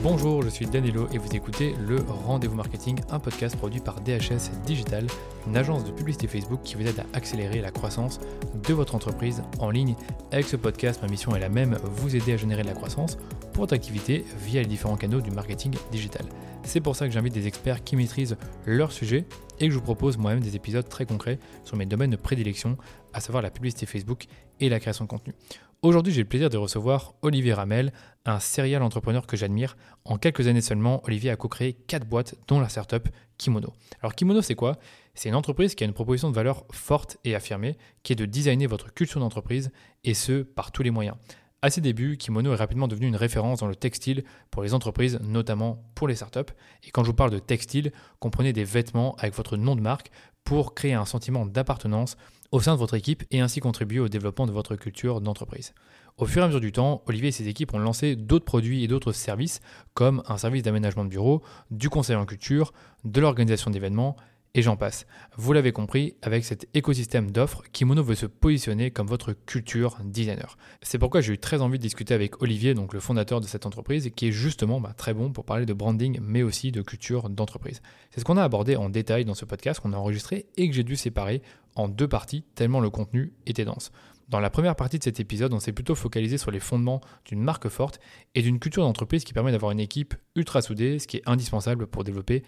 Bonjour, je suis Danilo et vous écoutez le Rendez-vous Marketing, un podcast produit par DHS Digital, une agence de publicité Facebook qui vous aide à accélérer la croissance de votre entreprise en ligne. Avec ce podcast, ma mission est la même, vous aider à générer de la croissance pour votre activité via les différents canaux du marketing digital. C'est pour ça que j'invite des experts qui maîtrisent leur sujet et que je vous propose moi-même des épisodes très concrets sur mes domaines de prédilection, à savoir la publicité Facebook et la création de contenu. Aujourd'hui, j'ai le plaisir de recevoir Olivier Ramel, un serial entrepreneur que j'admire. En quelques années seulement, Olivier a co-créé 4 boîtes, dont la startup Kimono. Alors Kimono, c'est quoi? C'est une entreprise qui a une proposition de valeur forte et affirmée, qui est de designer votre culture d'entreprise, et ce, par tous les moyens. À ses débuts, Kimono est rapidement devenu une référence dans le textile pour les entreprises, notamment pour les startups. Et quand je vous parle de textile, comprenez des vêtements avec votre nom de marque pour créer un sentiment d'appartenance au sein de votre équipe et ainsi contribuer au développement de votre culture d'entreprise. Au fur et à mesure du temps, Olivier et ses équipes ont lancé d'autres produits et d'autres services comme un service d'aménagement de bureau, du conseil en culture, de l'organisation d'événements et j'en passe. Vous l'avez compris, avec cet écosystème d'offres, Kimono veut se positionner comme votre culture designer. C'est pourquoi j'ai eu très envie de discuter avec Olivier, donc le fondateur de cette entreprise, qui est justement bah, très bon pour parler de branding, mais aussi de culture d'entreprise. C'est ce qu'on a abordé en détail dans ce podcast qu'on a enregistré et que j'ai dû séparer en deux parties, tellement le contenu était dense. Dans la première partie de cet épisode, on s'est plutôt focalisé sur les fondements d'une marque forte et d'une culture d'entreprise qui permet d'avoir une équipe ultra soudée, ce qui est indispensable pour développer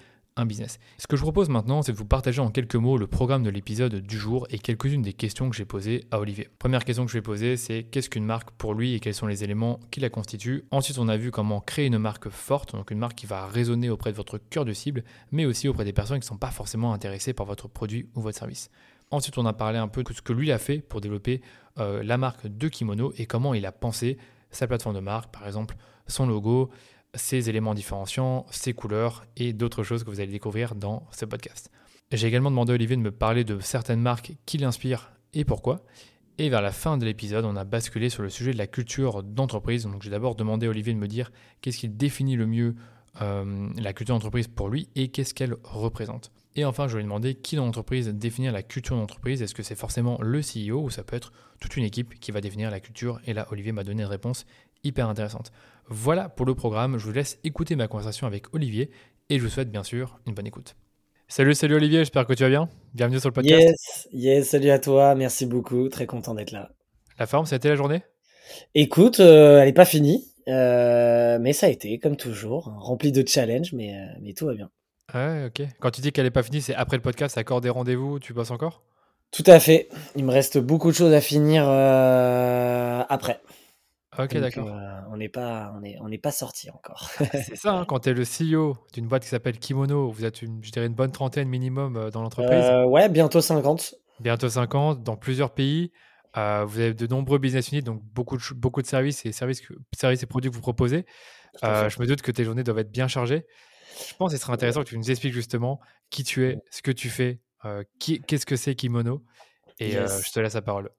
business. Ce que je propose maintenant, c'est de vous partager en quelques mots le programme de l'épisode du jour et quelques-unes des questions que j'ai posées à Olivier. Première question que je vais poser, c'est qu'est-ce qu'une marque pour lui et quels sont les éléments qui la constituent? Ensuite, on a vu comment créer une marque forte, donc une marque qui va résonner auprès de votre cœur de cible, mais aussi auprès des personnes qui ne sont pas forcément intéressées par votre produit ou votre service. Ensuite, on a parlé un peu de ce que lui a fait pour développer euh, la marque de Kimono et comment il a pensé sa plateforme de marque, par exemple son logo, ses éléments différenciants, ses couleurs et d'autres choses que vous allez découvrir dans ce podcast. J'ai également demandé à Olivier de me parler de certaines marques qui l'inspirent et pourquoi. Et vers la fin de l'épisode, on a basculé sur le sujet de la culture d'entreprise. Donc j'ai d'abord demandé à Olivier de me dire qu'est-ce qui définit le mieux euh, la culture d'entreprise pour lui et qu'est-ce qu'elle représente. Et enfin, je lui ai demandé qui dans l'entreprise définir la culture d'entreprise. Est-ce que c'est forcément le CEO ou ça peut être toute une équipe qui va définir la culture? Et là, Olivier m'a donné une réponse hyper intéressante. Voilà pour le programme. Je vous laisse écouter ma conversation avec Olivier et je vous souhaite bien sûr une bonne écoute. Salut, salut Olivier, j'espère que tu vas bien. Bienvenue sur le podcast. Yes, yes, salut à toi, merci beaucoup, très content d'être là. La forme, ça a été la journée? Écoute, euh, elle n'est pas finie, euh, mais ça a été, comme toujours, rempli de challenges, mais, euh, mais tout va bien. Ouais, ok. Quand tu dis qu'elle n'est pas finie, c'est après le podcast, accord des rendez-vous, tu passes encore? Tout à fait. Il me reste beaucoup de choses à finir après. Ok, d'accord. Euh, on n'est pas, on est, on n'est pas sorti encore. c'est ça, hein, quand tu es le CEO d'une boîte qui s'appelle Kimono, vous êtes une, je dirais une bonne trentaine minimum euh, dans l'entreprise. Euh, ouais, bientôt 50. Bientôt 50 dans plusieurs pays. vous avez de nombreux business units, donc beaucoup de, beaucoup de services et services, services et produits que vous proposez. je me doute que tes journées doivent être bien chargées. Je pense que ce serait intéressant que tu nous expliques justement qui tu es, ce que tu fais, qu'est-ce que c'est Kimono. Et je te laisse la parole.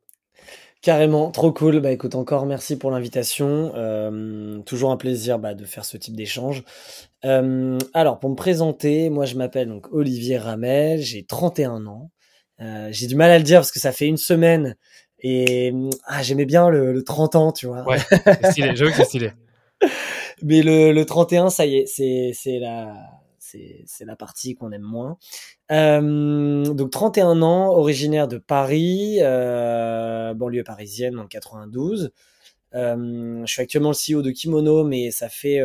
Carrément, trop cool. Bah écoute, encore merci pour l'invitation. Euh, toujours un plaisir bah, de faire ce type d'échange. Euh, alors, pour me présenter, moi je m'appelle donc Olivier Ramel, j'ai 31 ans. Euh, j'ai du mal à le dire parce que ça fait une semaine et ah, j'aimais bien le, le, 30 ans, tu vois. Ouais, c'est stylé, j'avoue que c'est stylé. Mais le, le 31, ça y est, c'est, c'est la, c'est la partie qu'on aime moins. Euh, donc 31 ans, originaire de Paris, euh, banlieue parisienne en 92. Euh, je suis actuellement le CEO de Kimono, mais ça fait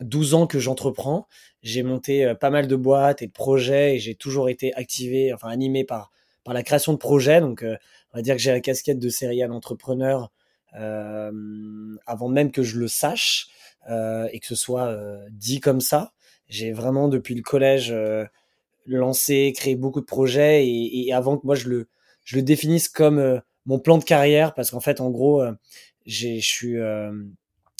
12 ans que j'entreprends. J'ai monté pas mal de boîtes et de projets et j'ai toujours été activé, enfin animé par, par la création de projets. Donc on va dire que j'ai la casquette de serial entrepreneur avant même que je le sache et que ce soit dit comme ça. J'ai vraiment depuis le collège euh, lancé, créé beaucoup de projets et, avant que moi je le je le définisse comme euh, mon plan de carrière parce qu'en fait en gros euh, j'ai je suis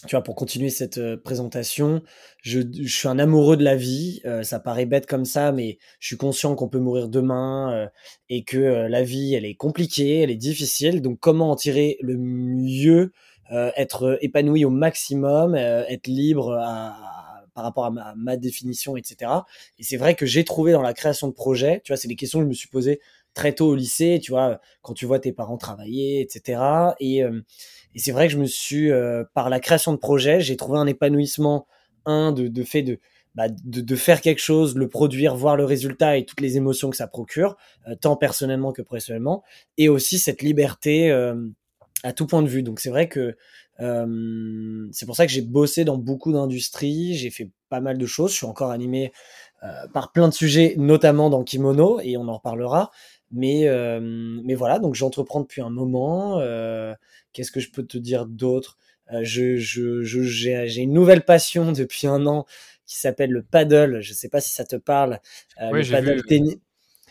tu vois, pour continuer cette présentation, je, je, suis un amoureux de la vie. ça paraît bête comme ça, mais je suis conscient qu'on peut mourir demain et que la vie, elle est compliquée, elle est difficile. Donc, comment en tirer le mieux, être épanoui au maximum, être libre à, par rapport à ma, définition, etc. Et c'est vrai que j'ai trouvé dans la création de projets, tu vois, c'est des questions que je me suis posées très tôt au lycée, tu vois, quand tu vois tes parents travailler, etc. Et, euh, et c'est vrai que je me suis, euh, par la création de projets, j'ai trouvé un épanouissement un, de, fait de, bah, de, de, faire quelque chose, le produire, voir le résultat et toutes les émotions que ça procure, euh, tant personnellement que professionnellement, et aussi cette liberté à tout point de vue. Donc c'est vrai que euh, c'est pour ça que j'ai bossé dans beaucoup d'industries, j'ai fait pas mal de choses, je suis encore animé par plein de sujets, notamment dans Kimono, et on en reparlera. Mais, mais voilà, donc j'entreprends depuis un moment. Qu'est-ce que je peux te dire d'autre? Je, je, j'ai, une nouvelle passion depuis un an qui s'appelle le paddle. Je sais pas si ça te parle. Euh, le paddle tennis.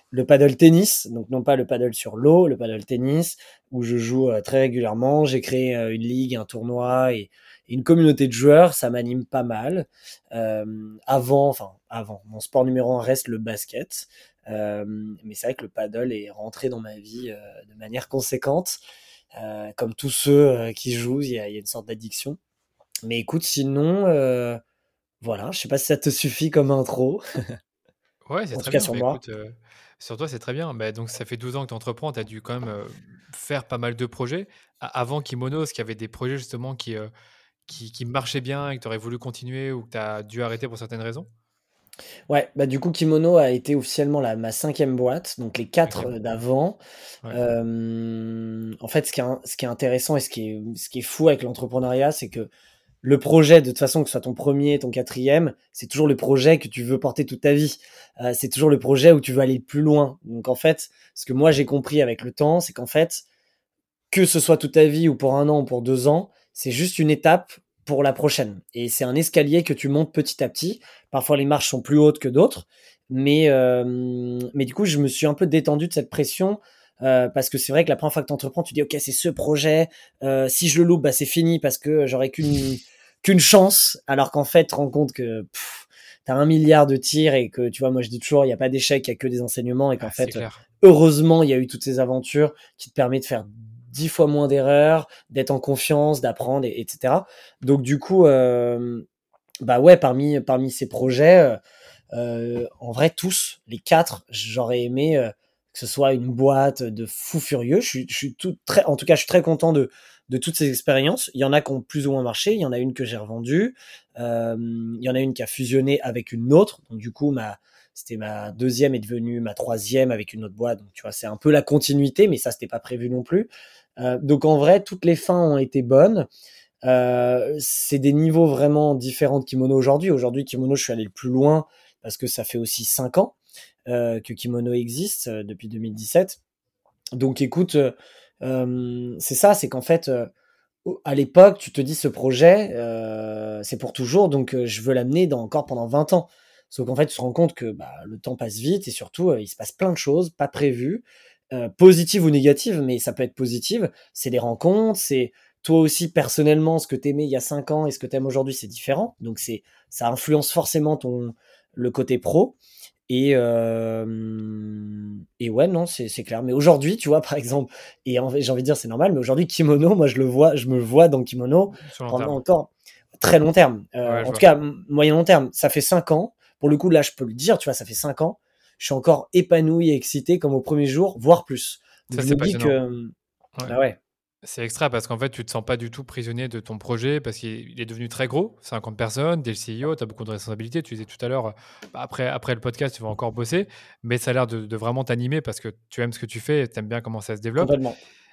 Le paddle tennis, donc non pas le paddle sur l'eau, le paddle tennis, où je joue euh, très régulièrement. J'ai créé euh, une ligue, un tournoi et, une communauté de joueurs. Ça m'anime pas mal. avant, enfin avant, mon sport numéro un reste le basket, mais c'est vrai que le paddle est rentré dans ma vie de manière conséquente. comme tous ceux qui jouent, il y, a, une sorte d'addiction. Mais écoute, sinon, voilà, je sais pas si ça te suffit comme intro. Ouais, c'est très bien. sur bah, euh, sur toi, c'est très bien. Bah, donc, ça fait 12 ans que tu entreprends, tu as dû quand même euh, faire pas mal de projets. avant Kimono, est-ce qu'il y avait des projets justement qui, euh, qui, qui marchaient bien et que tu aurais voulu continuer ou que tu as dû arrêter pour certaines raisons? Ouais, bah du coup, Kimono a été officiellement la, ma cinquième boîte, donc les quatre d'avant. en fait, ce qui, est, ce qui est intéressant et ce qui est, ce qui est fou avec l'entrepreneuriat, c'est que le projet, de toute façon, que ce soit ton premier, ton quatrième, c'est toujours le projet que tu veux porter toute ta vie. Euh, c'est toujours le projet où tu veux aller plus loin. Donc en fait, ce que moi j'ai compris avec le temps, c'est qu'en fait, que ce soit toute ta vie ou pour un an ou pour deux ans, c'est juste une étape pour la prochaine. Et c'est un escalier que tu montes petit à petit. Parfois les marches sont plus hautes que d'autres, mais euh, mais du coup je me suis un peu détendu de cette pression euh, parce que c'est vrai que la première fois que tu entreprends, tu dis ok c'est ce projet, euh, si je le loupe, bah c'est fini parce que j'aurais qu'une qu'une chance, alors qu'en fait tu te rends compte que tu as un milliard de tirs et que tu vois moi je dis toujours il n'y a pas d'échec, il y a que des enseignements et qu'en ah, fait heureusement il y a eu toutes ces aventures qui te permettent de faire dix fois moins d'erreurs, d'être en confiance, d'apprendre, et, etc. Donc du coup, euh, bah ouais, parmi parmi ces projets, euh, en vrai tous, les quatre, j'aurais aimé que ce soit une boîte de fou furieux. Je suis, je suis tout très, en tout cas, je suis très content de, de toutes ces expériences. Il y en a qui ont plus ou moins marché. Il y en a une que j'ai revendue. Euh, il y en a une qui a fusionné avec une autre. Donc, du coup, ma, c'était ma deuxième est devenue ma troisième avec une autre boîte. Donc, tu vois, c'est un peu la continuité, mais ça, c'était pas prévu non plus. Euh, donc, en vrai, toutes les fins ont été bonnes. Euh, c'est des niveaux vraiment différents de Kimono aujourd'hui. Aujourd'hui, Kimono, je suis allé le plus loin parce que ça fait aussi cinq ans. Euh, que Kimono existe euh, depuis 2017. Donc écoute, euh, c'est ça, c'est qu'en fait, à l'époque, tu te dis ce projet, c'est pour toujours, donc je veux l'amener encore pendant 20 ans. Sauf qu'en fait, tu te rends compte que bah, le temps passe vite et surtout, il se passe plein de choses pas prévues, positives ou négatives, mais ça peut être positive. C'est des rencontres, c'est toi aussi personnellement, ce que tu aimais il y a 5 ans et ce que tu aimes aujourd'hui, c'est différent. Donc c'est ça influence forcément ton le côté pro. Et, euh, et ouais, non, c'est clair. Mais aujourd'hui, tu vois, par exemple, et j'ai envie de dire, c'est normal, mais aujourd'hui, kimono, moi, je le vois, je me vois dans kimono pendant encore très long terme. Euh, en tout cas, moyen long terme. Ça fait cinq ans. Pour le coup, là, je peux le dire, tu vois, ça fait cinq ans. Je suis encore épanoui et excité comme au premier jour, voire plus. Donc, je me dis que. Bah ouais. C'est extra parce qu'en fait, tu te sens pas du tout prisonnier de ton projet parce qu'il est devenu très gros, 50 personnes, t'es le CEO, tu as beaucoup de responsabilités. Tu disais tout à l'heure, bah, après, après le podcast, tu vas encore bosser, mais ça a l'air de, vraiment t'animer parce que tu aimes ce que tu fais tu aimes bien comment ça se développe.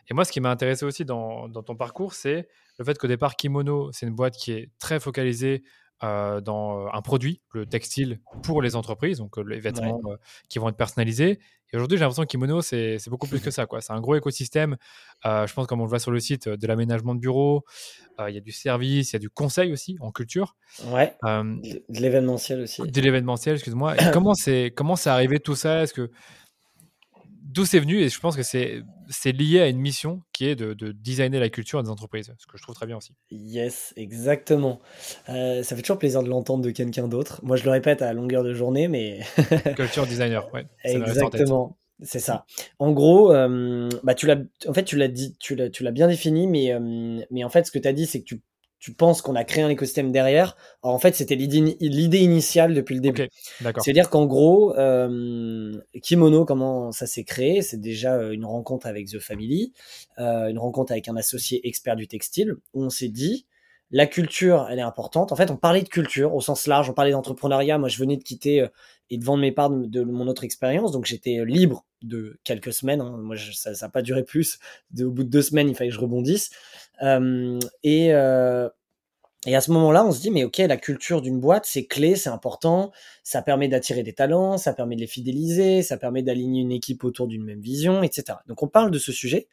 Et moi, ce qui m'a intéressé aussi dans, dans ton parcours, c'est le fait qu'au départ, Kimono, c'est une boîte qui est très focalisée euh, dans un produit, le textile pour les entreprises, donc les vêtements qui vont être personnalisés. Et aujourd'hui, j'ai l'impression que Kimono, c'est beaucoup plus que ça. C'est un gros écosystème. Euh, je pense, comme on le voit sur le site, de l'aménagement de bureaux. Il y a du service, il y a du conseil aussi en culture. Ouais. de l'événementiel aussi. De l'événementiel, excuse-moi. comment c'est comment c'est arrivé tout ça? Est-ce que d'où c'est venu Et je pense que c'est c'est lié à une mission qui est de, designer la culture des entreprises, ce que je trouve très bien aussi. Yes, exactement. Euh, ça fait toujours plaisir de l'entendre de quelqu'un d'autre. Moi, je le répète à longueur de journée, mais... culture designer, ouais. Exactement. C'est ça. En gros, euh, bah tu l'as, en fait, tu l'as dit, tu l'as, tu l'as bien défini, mais, euh, mais en fait, ce que tu as dit, c'est que tu tu penses qu'on a créé un écosystème derrière. en fait, c'était l'idée initiale depuis le début. C'est-à-dire qu'en gros, euh, Kimono, comment ça s'est créé? C'est déjà euh, une rencontre avec The Family, euh, une rencontre avec un associé expert du textile, où on s'est dit, la culture, elle est importante. En fait, on parlait de culture au sens large, on parlait d'entrepreneuriat. Moi, je venais de quitter euh, et de vendre mes parts de, mon autre expérience, donc j'étais euh, libre de quelques semaines. Hein. Moi, ça n'a pas duré plus. au bout de deux semaines, il fallait que je rebondisse. et, et à ce moment-là, on se dit, mais ok, la culture d'une boîte, c'est clé, c'est important, ça permet d'attirer des talents, ça permet de les fidéliser, ça permet d'aligner une équipe autour d'une même vision, etc. Donc on parle de ce sujet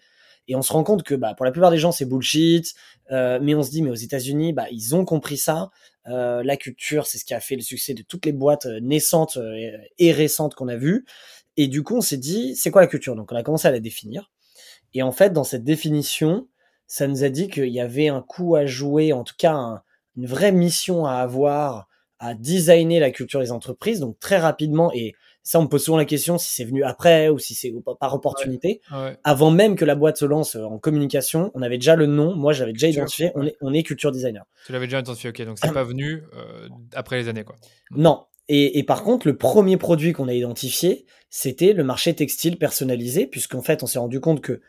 et on se rend compte que bah, pour la plupart des gens, c'est bullshit, euh, mais on se dit, mais aux États-Unis, bah, ils ont compris ça. Euh, la culture, c'est ce qui a fait le succès de toutes les boîtes euh, naissantes et récentes qu'on a vues. Et du coup, on s'est dit, c'est quoi la culture? Donc on a commencé à la définir. Et en fait, dans cette définition, ça nous a dit qu'il y avait un coup à jouer, en tout cas une vraie mission à avoir, à designer la culture des entreprises, donc très rapidement. Et ça, on me pose souvent la question si c'est venu après ou si c'est par opportunité. Avant même que la boîte se lance euh, en communication, on avait déjà le nom. Moi, j'avais déjà identifié. On est, on est culture designer. Tu l'avais déjà identifié, ok. Donc c'est pas venu euh, après les années, quoi. Non. Et, et, par contre, le premier produit qu'on a identifié, c'était le marché textile personnalisé, puisqu'en fait, on s'est rendu compte que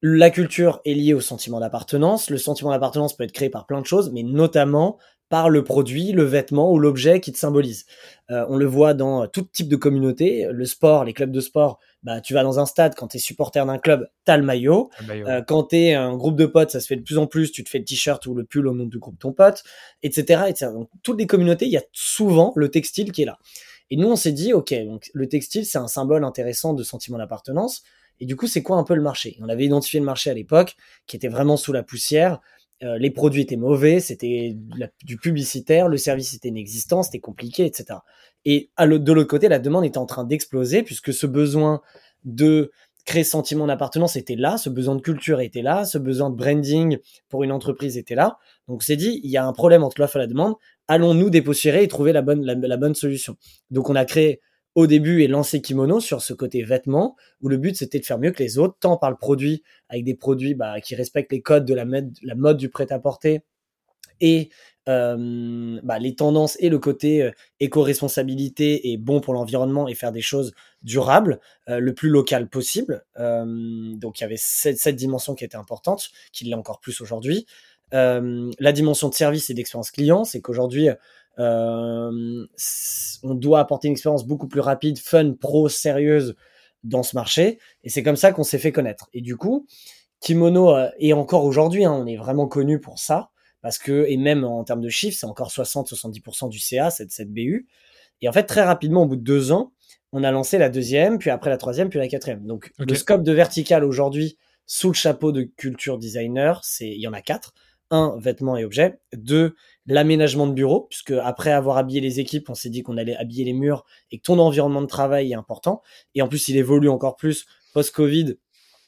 la culture est liée au sentiment d'appartenance. Le sentiment d'appartenance peut être créé par plein de choses, mais notamment par le produit, le vêtement ou l'objet qui te symbolise. Euh, on le voit dans tout type de communauté. Le sport, les clubs de sport, bah, tu vas dans un stade, quand tu es supporter d'un club, tu as le maillot. Euh, quand tu es un groupe de potes, ça se fait de plus en plus, tu te fais le t-shirt ou le pull au nom du groupe de ton pote, etc. etc. Donc, toutes les communautés, il y a souvent le textile qui est là. Et nous, on s'est dit, OK, donc le textile, c'est un symbole intéressant de sentiment d'appartenance. Et du coup, c'est quoi un peu le marché? On avait identifié le marché à l'époque qui était vraiment sous la poussière. Euh, les produits étaient mauvais, c'était du publicitaire, le service était inexistant, c'était compliqué, etc. Et de l'autre côté, la demande était en train d'exploser puisque ce besoin de créer sentiment d'appartenance était là, ce besoin de culture était là, ce besoin de branding pour une entreprise était là. Donc c'est dit, il y a un problème entre l'offre et la demande. Allons-nous dépoussiérer et trouver la bonne, la bonne solution? Donc on a créé au début et lancer Kimono sur ce côté vêtements, où le but c'était de faire mieux que les autres, tant par le produit, avec des produits bah, qui respectent les codes de la mode, la mode du prêt-à-porter, et euh, bah, les tendances et le côté euh, éco-responsabilité et bon pour l'environnement et faire des choses durables, euh, le plus local possible. donc il y avait cette, cette, dimension qui était importante, qui l'est encore plus aujourd'hui. la dimension de service et d'expérience client, c'est qu'aujourd'hui, euh, on doit apporter une expérience beaucoup plus rapide, fun, pro, sérieuse dans ce marché. Et c'est comme ça qu'on s'est fait connaître. Et du coup, Kimono, euh, et encore aujourd'hui, hein, on est vraiment connu pour ça. Parce que, et même en termes de chiffres, c'est encore 60-70% du CA, cette, cette BU. Et en fait, très rapidement, au bout de deux ans, on a lancé la deuxième, puis après la troisième, puis la quatrième. Donc, le scope de vertical aujourd'hui, sous le chapeau de culture designer, c'est, il y en a quatre un, vêtements et objets, deux, l'aménagement de bureau, puisque après avoir habillé les équipes, on s'est dit qu'on allait habiller les murs et que ton environnement de travail est important. Et en plus, il évolue encore plus post-Covid,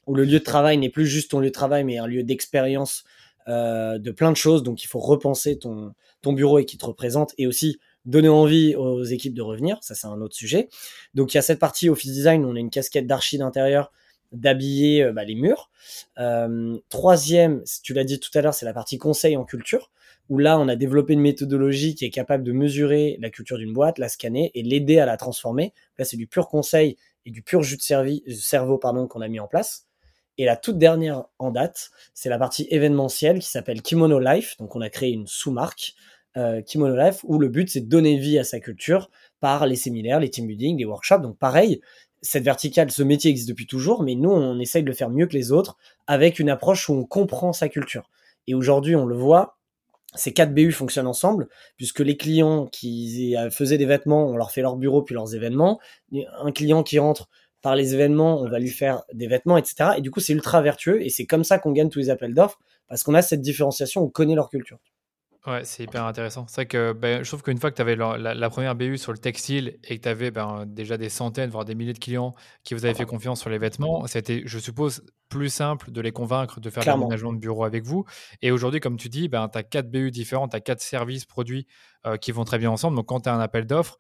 où le lieu de travail n'est plus juste ton lieu de travail, mais un lieu d'expérience euh, de plein de choses. Donc, il faut repenser ton, ton bureau et qui te représente, et aussi donner envie aux équipes de revenir. Ça, c'est un autre sujet. Donc, il y a cette partie office design, on a une casquette d'archi d'intérieur d'habiller euh, bah, les murs. Euh, troisième, tu l'as dit tout à l'heure, c'est la partie conseil en culture, où là, on a développé une méthodologie qui est capable de mesurer la culture d'une boîte, la scanner et l'aider à la transformer. Là, c'est du pur conseil et du pur jus de cerveau pardon, qu'on a mis en place. Et la toute dernière en date, c'est la partie événementielle qui s'appelle Kimono Life. Donc, on a créé une sous-marque euh, Kimono Life où le but, c'est de donner vie à sa culture par les séminaires, les team building, les workshops. Donc, pareil, cette verticale, ce métier existe depuis toujours, mais nous, on essaye de le faire mieux que les autres avec une approche où on comprend sa culture. Et aujourd'hui, on le voit, ces quatre BU fonctionnent ensemble, puisque les clients qui faisaient des vêtements, on leur fait leur bureau puis leurs événements. Un client qui rentre par les événements, on va lui faire des vêtements, etc. Et du coup, c'est ultra vertueux et c'est comme ça qu'on gagne tous les appels d'offres, parce qu'on a cette différenciation, on connaît leur culture. Ouais, c'est hyper intéressant. C'est vrai que ben, je trouve qu'une fois que tu avais la, première BU sur le textile et que tu avais ben, déjà des centaines, voire des milliers de clients qui vous avaient fait confiance sur les vêtements, c'était, je suppose, plus simple de les convaincre de faire l'aménagement de bureau avec vous. Et aujourd'hui, comme tu dis, ben, tu as quatre BU différents, tu as quatre services, produits euh, qui vont très bien ensemble. Donc, quand tu as un appel d'offres,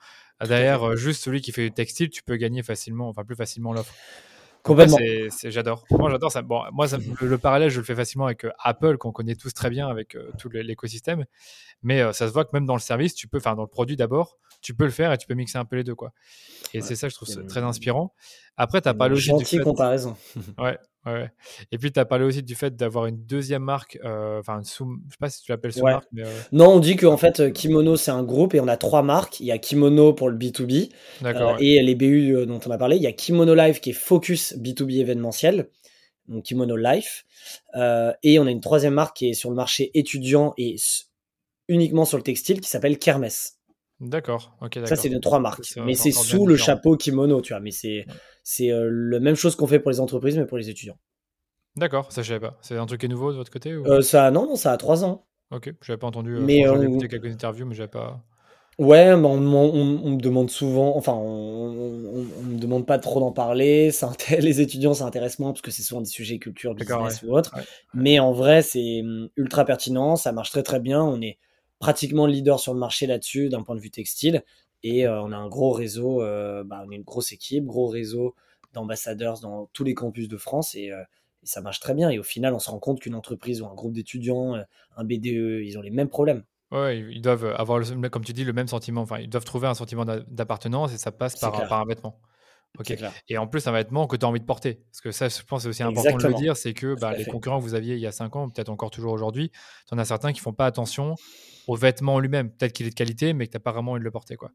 derrière, euh, juste celui qui fait du textile, tu peux gagner facilement, enfin plus facilement l'offre. Complètement. J'adore. Moi, j'adore ça. Bon, moi, le, parallèle, je le fais facilement avec euh, Apple, qu'on connaît tous très bien avec euh, tout l'écosystème. Mais euh, ça se voit que même dans le service, tu peux, enfin, dans le produit d'abord, tu peux le faire et tu peux mixer un peu les deux, quoi. Et c'est ça, je trouve très inspirant. Après, tu as parlé aussi Gentille comparaison. ouais, ouais. Et puis, tu as parlé aussi du fait d'avoir une deuxième marque, euh, enfin, sous... je sais pas si tu l'appelles sous-marque, mais. euh, Non, on dit qu'en fait, euh, Kimono, c'est un groupe et on a trois marques. Il y a Kimono pour le B2B D'accord. euh, ouais. et les BU euh, dont on a parlé. Il y a Kimono Live qui est focus B2B événementiel, donc Kimono Life. Euh, et on a une troisième marque qui est sur le marché étudiant et uniquement sur le textile qui s'appelle Kermes. D'accord. Ok, d'accord. Ça, c'est nos trois marques. Mais c'est sous le différent. chapeau Kimono, tu vois. Mais c'est c'est euh, la même chose qu'on fait pour les entreprises, mais pour les étudiants. D'accord, ça je savais pas. C'est un truc qui est nouveau de votre côté ou... Euh, ça, non, non, ça a trois ans. Ok, j'avais pas entendu. euh, Mais, enfin, j'avais euh, écouté quelques interviews, mais j'avais pas. Ouais, mais on, on- on- on me demande souvent, enfin, on, on, me demande pas trop d'en parler. Ça les étudiants, ça intéresse moins parce que c'est souvent des sujets culture, business ou autre. Ouais. Mais en vrai, c'est hum, ultra pertinent, ça marche très très bien. On est pratiquement leader sur le marché là-dessus d'un point de vue textile. Et euh, on a un gros réseau, euh, bah, on est une grosse équipe, gros réseau d'ambassadeurs dans tous les campus de France et, euh, et ça marche très bien. Et au final, on se rend compte qu'une entreprise ou un groupe d'étudiants, un BDE, ils ont les mêmes problèmes. Ouais, ils doivent avoir, le- comme tu dis, le même sentiment. Enfin, ils doivent trouver un sentiment d'a- d'appartenance et ça passe par, un- clair. par un vêtement. Ok. C'est clair. Et en plus, un vêtement que tu as envie de porter. Parce que ça, je pense, c'est aussi important de le dire c'est que bah, les fait. concurrents que vous aviez il y a 5 ans, peut-être encore toujours aujourd'hui, tu en as certains qui font pas attention au vêtement en lui-même. Peut-être qu'il est de qualité, mais que tu n'as pas vraiment envie de le porter. Quoi.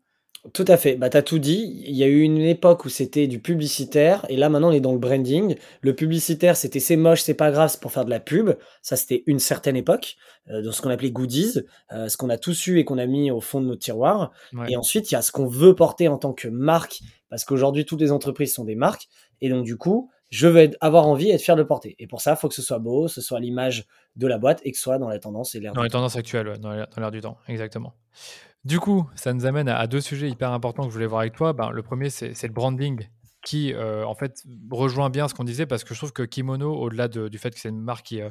Tout à fait. Bah, tu as tout dit. Il y a eu une époque où c'était du publicitaire et là maintenant on est dans le branding. Le publicitaire c'était c'est moche, c'est pas grave, c'est pour faire de la pub. Ça c'était une certaine époque, euh, dans ce qu'on appelait goodies, euh, ce qu'on a tous eu et qu'on a mis au fond de nos tiroirs. Ouais. Et ensuite il y a ce qu'on veut porter en tant que marque parce qu'aujourd'hui toutes les entreprises sont des marques et donc du coup je vais être- avoir envie et être fier de le porter. Et pour ça, il faut que ce soit beau, ce soit l'image de la boîte et que ce soit dans la tendance et l'air Dans les tendances actuelles, ouais, dans l'air du temps, exactement. Du coup, ça nous amène à, à deux sujets hyper importants que je voulais voir avec toi. Ben, le premier, c'est le branding qui, euh, en fait, rejoint bien ce qu'on disait parce que je trouve que Kimono, au-delà de- du fait que c'est une marque qui, euh,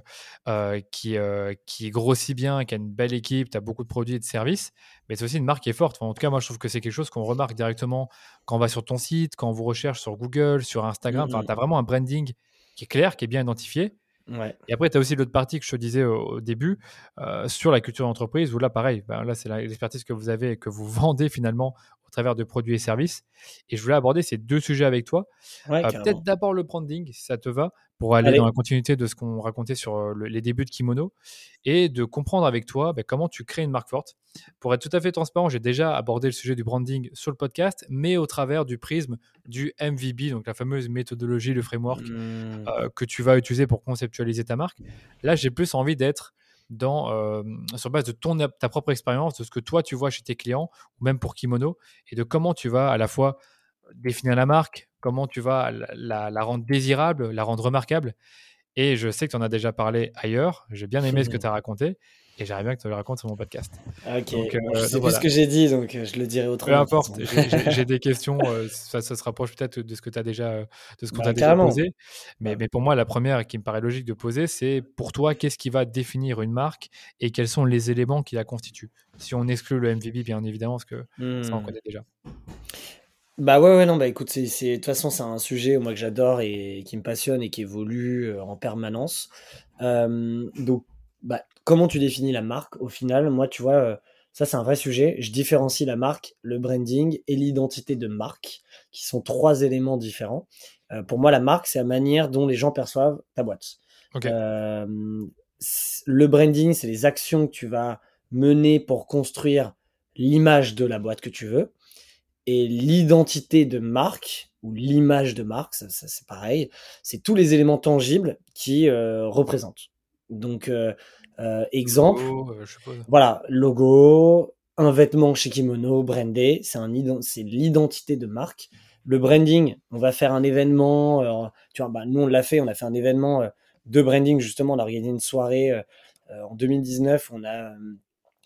euh, qui, euh, qui grossit bien, qui a une belle équipe, tu as beaucoup de produits et de services, mais c'est aussi une marque qui est forte. Enfin, en tout cas, moi, je trouve que c'est quelque chose qu'on remarque directement quand on va sur ton site, quand on vous recherche sur Google, sur Instagram. Enfin, tu as vraiment un branding qui est clair, qui est bien identifié. Ouais. Et après, tu as aussi l'autre partie que je te disais au, au début euh, sur la culture d'entreprise, où là, pareil, ben là, c'est l'expertise que vous avez et que vous vendez finalement travers de produits et services. Et je voulais aborder ces deux sujets avec toi. Ouais, Euh. Peut-être d'abord le branding, si ça te va, pour aller Allez. dans la continuité de ce qu'on racontait sur euh, le- les débuts de Kimono et de comprendre avec toi ben, comment tu crées une marque forte. Pour être tout à fait transparent, j'ai déjà abordé le sujet du branding sur le podcast, mais au travers du prisme du MVB, donc la fameuse méthodologie, le framework Hmm. euh, que tu vas utiliser pour conceptualiser ta marque. Là, j'ai plus envie d'être euh, sur base de ton, ta propre expérience, de ce que toi tu vois chez tes clients, ou même pour Kimono, et de comment tu vas à la fois définir la marque, comment tu vas la rendre désirable, la rendre remarquable. Et je sais que tu en as déjà parlé ailleurs, j'ai bien aimé ce que tu as raconté, et j'aimerais bien que tu le racontes sur mon podcast. Ok, Donc, euh, je sais plus voilà. ce que j'ai dit, donc euh, je le dirai Peu autrement. toute importe, j'ai- des questions, euh, ça, ça se rapproche peut-être de ce que tu as déjà, euh, de ce qu'on Bah, t'a déjà posé. Mais, Ouais. mais pour moi, la première qui me paraît logique de poser, c'est pour toi, qu'est-ce qui va définir une marque et quels sont les éléments qui la constituent? Si on exclut le MVB, bien évidemment, parce que ça, on Hmm. connaît déjà. Bah ouais, ouais, non, bah écoute, c'est, c'est, de toute façon, c'est un sujet moi que j'adore et qui me passionne et qui évolue euh, en permanence. Euh, donc, bah, comment tu définis la marque au final? Moi, tu vois, euh, ça c'est un vrai sujet. Je différencie la marque, le branding et l'identité de marque, qui sont trois éléments différents. Euh, pour moi, la marque, c'est la manière dont les gens perçoivent ta boîte. Ok. Euh, c- le branding, c'est les actions que tu vas mener pour construire l'image de la boîte que tu veux. Et l'identité de marque, ou l'image de marque, ça, ça, c'est pareil, c'est tous les éléments tangibles qui euh, représentent. Donc, euh, euh, exemple, Logo, euh, voilà, logo, un vêtement chez Kimono, brandé, c'est un ident- c'est l'identité de marque. Le branding, on va faire un événement, euh, tu vois, bah, nous on l'a fait, on a fait un événement euh, de branding justement, on a organisé une soirée en 2019, on a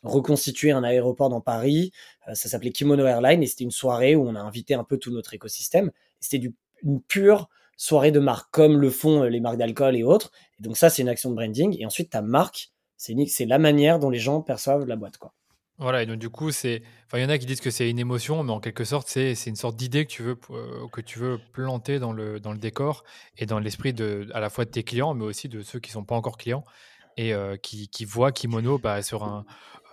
reconstitué un aéroport dans Paris, euh, ça s'appelait Kimono Airline et c'était une soirée où on a invité un peu tout notre écosystème. C'était une pure soirée de marque, comme le font euh, les marques d'alcool et autres. Et donc ça, c'est une action de branding. Et ensuite, ta marque, c'est la manière dont les gens perçoivent la boîte. Quoi. Voilà, et donc du coup, c'est. Enfin, il y en a qui disent que c'est une émotion, mais en quelque sorte, c'est une sorte d'idée que tu veux euh, que tu veux planter dans le dans le décor et dans l'esprit à la fois de tes clients, mais aussi de ceux qui sont pas encore clients et euh, qui, voient Kimono bah, sur un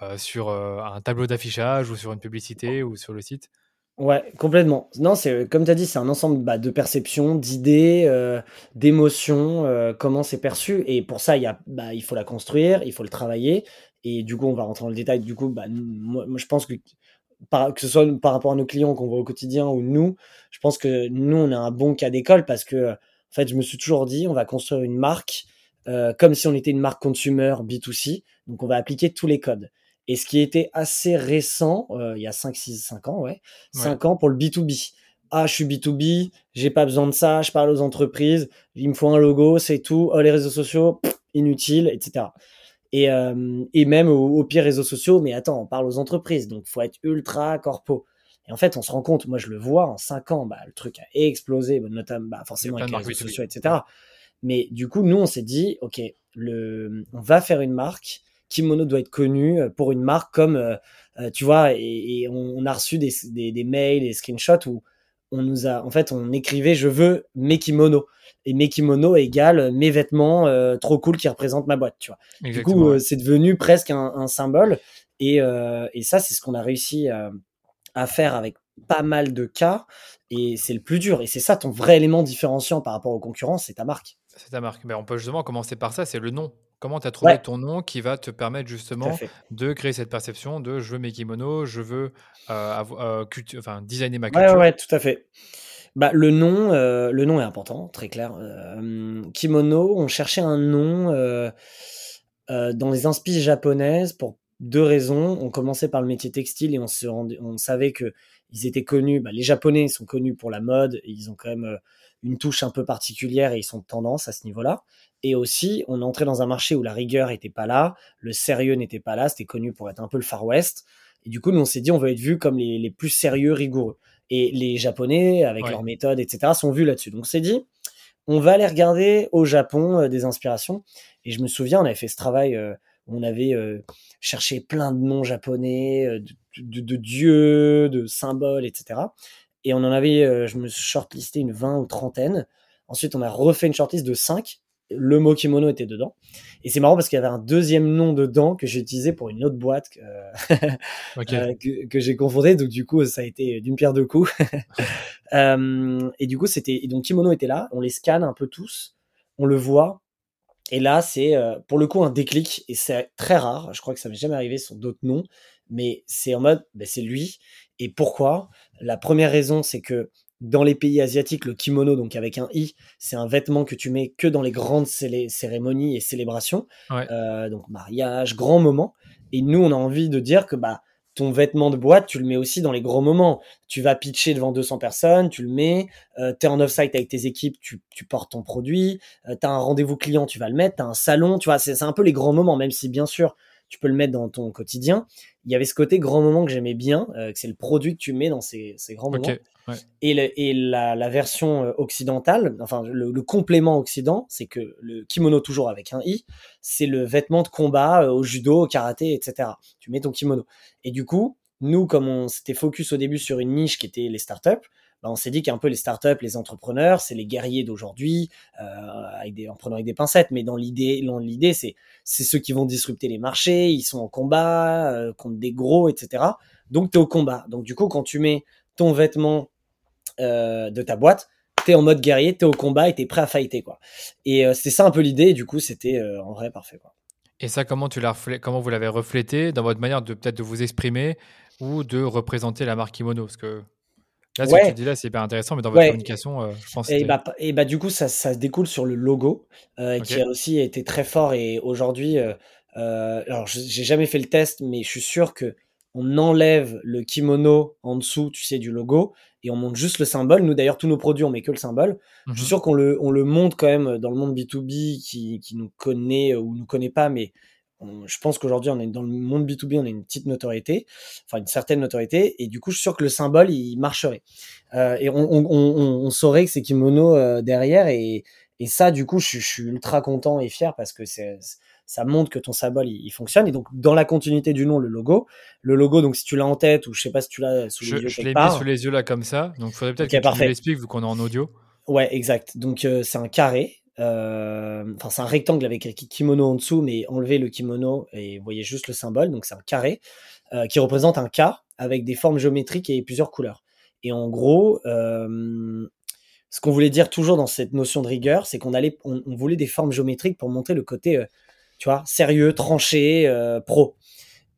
euh, euh, un tableau d'affichage ou sur une publicité ou sur le site? Ouais, complètement. Non, c'est comme tu as dit, c'est un ensemble bah, de perceptions, d'idées, d'émotions, comment c'est perçu. Et pour ça, bah, il faut la construire, il faut le travailler. Et du coup, on va rentrer dans le détail. Du coup, bah, je pense que, que ce soit par rapport à nos clients qu'on voit au quotidien ou nous, je pense que nous, on a un bon cas d'école parce que, en fait, je me suis toujours dit, on va construire une marque euh, comme si on était une marque consumer B2C. Donc, on va appliquer tous les codes. Et ce qui était assez récent, euh, il y a 5, 6, 5 ans, ouais, 5 ans pour le B2B. Ah, je suis B2B, j'ai pas besoin de ça, je parle aux entreprises, il me faut un logo, c'est tout. Oh, les réseaux sociaux, inutile, etc. Et, euh, et même au, pire réseaux sociaux, mais attends, on parle aux entreprises, donc faut être ultra corpo. Et en fait, on se rend compte, moi je le vois, en 5 ans, bah, le truc a explosé, notamment bah, forcément avec les réseaux sociaux, etc. Mais du coup, nous, on s'est dit, ok, le, on va faire une marque. Kimono doit être connu euh, pour une marque comme, euh, euh, tu vois, et, on, a reçu des, des, mails, des screenshots où on nous a, en fait, on écrivait je veux mes kimonos. Et mes kimonos égale mes vêtements trop cool qui représentent ma boîte, tu vois. du coup, c'est devenu presque un, symbole. Et, et ça, c'est ce qu'on a réussi à faire avec pas mal de cas. Et c'est le plus dur. Et c'est ça ton vrai élément différenciant par rapport aux concurrents, c'est ta marque. C'est ta marque. Mais on peut justement commencer par ça, c'est le nom. Comment tu as trouvé ton nom qui va te permettre justement de créer cette perception de je veux mes kimonos, je veux euh, euh, enfin, designer ma culture Ouais, ouais, tout à fait. Bah, le, nom, euh, le nom est important, très clair. kimono, on cherchait un nom dans les inspirations japonaises pour deux raisons. On commençait par le métier textile et on, se on savait que ils étaient connus. Bah, les Japonais sont connus pour la mode. ils ont quand même une touche un peu particulière et ils sont de tendance à ce niveau-là. Et aussi, on entrait dans un marché où la rigueur n'était pas là, le sérieux n'était pas là, c'était connu pour être un peu le Far West. Et du coup, nous, on s'est dit, on veut être vu comme les, plus sérieux, rigoureux. Et les Japonais, avec leurs méthodes, etc., sont vus là-dessus. Donc, on s'est dit, on va aller regarder au Japon euh, des inspirations. Et je me souviens, on avait fait ce travail, euh, on avait euh, cherché plein de noms japonais, de, de, dieux, de symboles, etc. Et on en avait, je me suis shortlisté une 20 ou trentaine. Ensuite, on a refait une shortlist de 5 le mot kimono était dedans. Et c'est marrant parce qu'il y avait un deuxième nom dedans que j'ai utilisé pour une autre boîte que, euh, que, j'ai confondé. Donc du coup, ça a été d'une pierre deux coups. euh, et du coup, c'était donc kimono était là. On les scanne un peu tous, on le voit. Et là, c'est euh, pour le coup un déclic et c'est très rare. Je crois que ça m'est jamais arrivé sur d'autres noms, mais c'est en mode, ben, c'est lui. Et pourquoi? La première raison, c'est que dans les pays asiatiques, le kimono, donc avec un i, c'est un vêtement que tu mets que dans les grandes cérémonies et célébrations, euh, donc mariage, grand moment. Et nous, on a envie de dire que bah ton vêtement de boîte, tu le mets aussi dans les grands moments. Tu vas pitcher devant 200 personnes, tu le mets. Euh, tu es en off-site avec tes équipes, tu, portes ton produit. Euh, tu as un rendez-vous client, tu vas le mettre. Tu as un salon, tu vois, c'est un peu les grands moments, même si bien sûr, tu peux le mettre dans ton quotidien. Il y avait ce côté grand moment que j'aimais bien, que c'est le produit que tu mets dans ces, grands moments. Et, la, version euh, occidentale, enfin le, complément occident, c'est que le kimono toujours avec un i, c'est le vêtement de combat euh, au judo, au karaté, etc. Tu mets ton kimono. Et du coup, nous, comme on s'était focus au début sur une niche qui était les startups, on s'est dit qu'un peu les startups, les entrepreneurs, c'est les guerriers d'aujourd'hui, euh, en prenant avec des pincettes. Mais dans l'idée, l'idée, c'est ceux qui vont disrupter les marchés, ils sont en combat contre des gros, etc. Donc tu es au combat. Donc du coup, quand tu mets ton vêtement euh, de ta boîte, t'es en mode guerrier, t'es au combat et t'es prêt à fighter quoi. Et euh, c'était ça un peu l'idée. Du coup, c'était euh, en vrai parfait. Et ça, comment tu comment vous l'avez reflété dans votre manière de peut-être de vous exprimer ou de représenter la marque Kimono? Là, ce que tu dis là, c'est hyper intéressant, mais dans votre communication, je pense. Et bah, et bah, du coup, ça, ça découle sur le logo qui a aussi été très fort. Et aujourd'hui, alors j'ai jamais fait le test, mais je suis sûr que on enlève le kimono en dessous, tu sais, du logo, et on monte juste le symbole. Nous, d'ailleurs, tous nos produits, on met que le symbole. Je suis mhm. sûr qu'on le, on le monte quand même dans le monde B2B qui, qui nous connaît ou nous connaît pas, mais je pense qu'aujourd'hui, on est dans le monde B2B, on a une petite notoriété, enfin une certaine notoriété, et du coup, je suis sûr que le symbole, il marcherait. Euh, et on, on, on, saurait que c'est kimono euh, derrière, et, et ça, du coup, je, je, suis ultra content et fier parce que c'est ça montre que ton symbole il, fonctionne. Et donc dans la continuité du nom, le logo, le logo, donc si tu l'as en tête ou je sais pas si tu l'as sous les yeux je l'ai mis sous les yeux là comme ça, donc il faudrait peut-être que tu l'expliques vu qu'on est en audio. Ouais, exact. Donc euh, c'est un carré. Euh, enfin, c'est un rectangle avec kimono en dessous, mais enlevez le kimono et voyez juste le symbole. Donc c'est un carré euh, qui représente un K avec des formes géométriques et plusieurs couleurs. Et en gros, euh, ce qu'on voulait dire toujours dans cette notion de rigueur, c'est qu'on allait, on, voulait des formes géométriques pour montrer le côté, tu vois, sérieux, tranché, pro.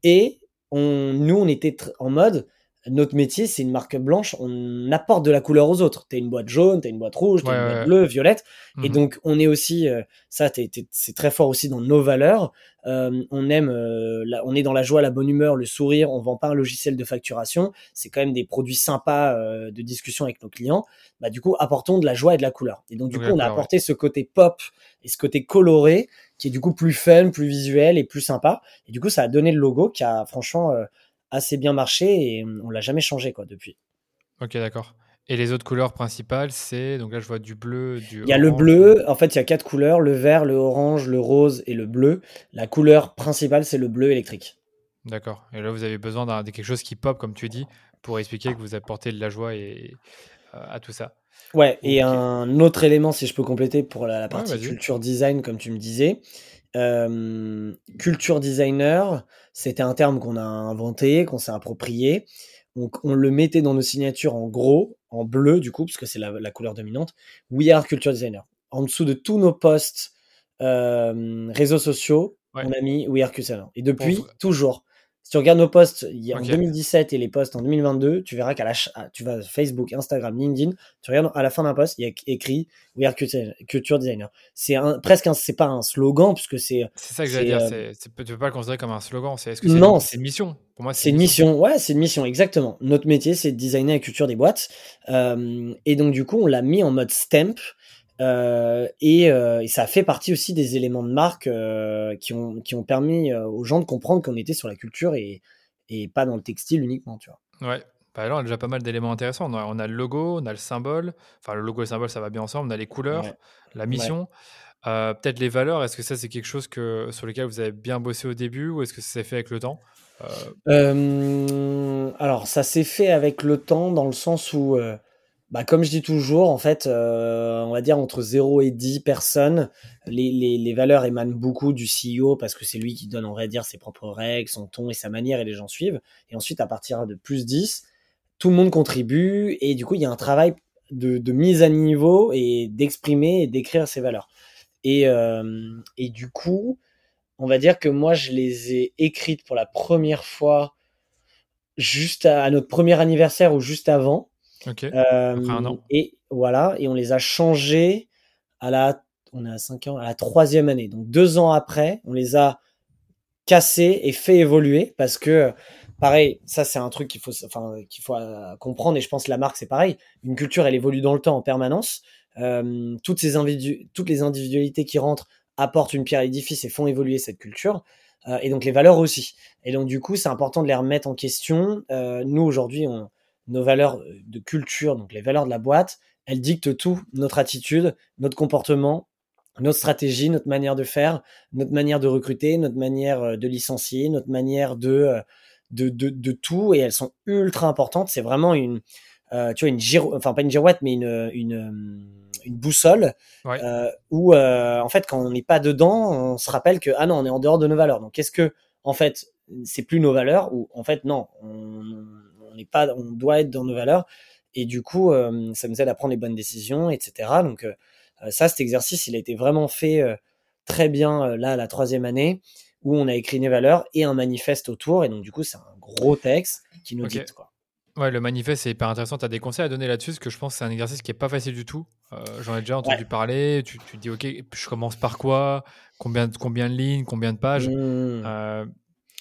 Et nous, on était en mode, notre métier, c'est une marque blanche, on apporte de la couleur aux autres. T'as une boîte jaune, t'as une boîte rouge, t'as une boîte bleue, violette. Et mhm. donc, on est aussi, euh, ça, c'est très fort aussi dans nos valeurs. Euh, on aime, euh, on est dans la joie, la bonne humeur, le sourire. On vend pas un logiciel de facturation. C'est quand même des produits sympas de discussion avec nos clients. Bah, du coup, apportons de la joie et de la couleur. Et donc, du coup, on a apporté ce côté pop et ce côté coloré qui est du coup plus fun, plus visuel et plus sympa. Et du coup, ça a donné le logo qui a franchement assez bien marché et on l'a jamais changé quoi depuis. Ok, d'accord. Et les autres couleurs principales, c'est donc là je vois du bleu, du. Il y a le bleu. En fait, il y a quatre couleurs le vert, le orange, le rose et le bleu. La couleur principale, c'est le bleu électrique. D'accord. Et là, vous avez besoin de quelque chose qui pop, comme tu dis, pour expliquer que vous apportez de la joie et euh, à tout ça. Ouais. Et un autre élément, si je peux compléter pour la, partie culture design, comme tu me disais, euh, culture designer, c'était un terme qu'on a inventé, qu'on s'est approprié. Donc, on le mettait dans nos signatures en gros, en bleu du coup, parce que c'est la, couleur dominante. We are culture designer. En dessous de tous nos posts euh, réseaux sociaux, on a mis We are culture designer. Et depuis, toujours. Si tu regardes nos posts en 2017 et les posts en 2022, tu verras qu'à la tu vas Facebook, Instagram, LinkedIn, tu regardes à la fin d'un post, il y a écrit We are culture designer. C'est un, presque c'est pas un slogan puisque c'est. C'est ça que j'allais dire. Euh, tu peux pas le considérer comme un slogan. C'est est-ce que non, c'est une mission? Pour moi, c'est une mission. Ouais, c'est une mission exactement. Notre métier, c'est de designer la culture des boîtes. Euh, et donc du coup, on l'a mis en mode stamp euh, et, euh, et, ça fait partie aussi des éléments de marque euh, qui, ont, qui ont permis aux gens de comprendre qu'on était sur la culture et, et pas dans le textile uniquement, tu vois. Ouais. Bah alors, on a déjà pas mal d'éléments intéressants. On a, le logo, on a le symbole. Enfin, le logo et le symbole, ça va bien ensemble. On a les couleurs, la mission. Peut-être les valeurs. Est-ce que ça, c'est quelque chose que, sur lequel vous avez bien bossé au début ou est-ce que ça s'est fait avec le temps? Alors, ça s'est fait avec le temps dans le sens où bah, comme je dis toujours, en fait, euh, on va dire entre 0 et 10 personnes, les, les, les, valeurs émanent beaucoup du CEO parce que c'est lui qui donne, on va dire, ses propres règles, son ton et sa manière et les gens suivent. Et ensuite, à partir de plus 10, tout le monde contribue et du coup, il y a un travail de, de mise à niveau et d'exprimer et d'écrire ses valeurs. Et, euh, et du coup, on va dire que moi, je les ai écrites pour la première fois juste à, à notre premier anniversaire ou juste avant. Euh, et voilà, et on les a changés à la, on a 5 ans, à la troisième année. Donc deux ans après, on les a cassés et fait évoluer parce que, pareil, ça c'est un truc qu'il faut, enfin, qu'il faut euh, comprendre et je pense que la marque c'est pareil. Une culture, elle évolue dans le temps en permanence. Euh, toutes, ces individu toutes les individualités qui rentrent apportent une pierre à l'édifice et font évoluer cette culture. Euh, et donc les valeurs aussi. Et donc du coup, c'est important de les remettre en question. Euh, nous aujourd'hui, on, nos valeurs de culture, donc les valeurs de la boîte, elles dictent tout, notre attitude, notre comportement, notre stratégie, notre manière de faire, notre manière de recruter, notre manière euh, de licencier, notre manière de, euh, de, de, de tout, et elles sont ultra importantes. C'est vraiment une, euh, tu vois, une giro, enfin pas une girouette, mais une, une, une boussole, euh, où euh, en fait quand on n'est pas dedans, on se rappelle que ah non, on est en dehors de nos valeurs. Donc est-ce que en fait c'est plus nos valeurs ou en fait non, on, pas, on doit être dans nos valeurs. Et du coup, euh, ça nous aide à prendre les bonnes décisions, etc. Donc euh, euh, ça, cet exercice, il a été vraiment fait très bien là, la troisième année, où on a écrit nos valeurs et un manifeste autour. Et donc du coup, c'est un gros texte qui nous dit quoi. Ouais, le manifeste, c'est hyper intéressant. Tu as des conseils à donner là-dessus, parce que je pense que c'est un exercice qui est pas facile du tout. J'en ai déjà entendu parler. Tu, tu, dis, OK, je commence par quoi? Combien, combien de lignes? Combien de pages? Mmh.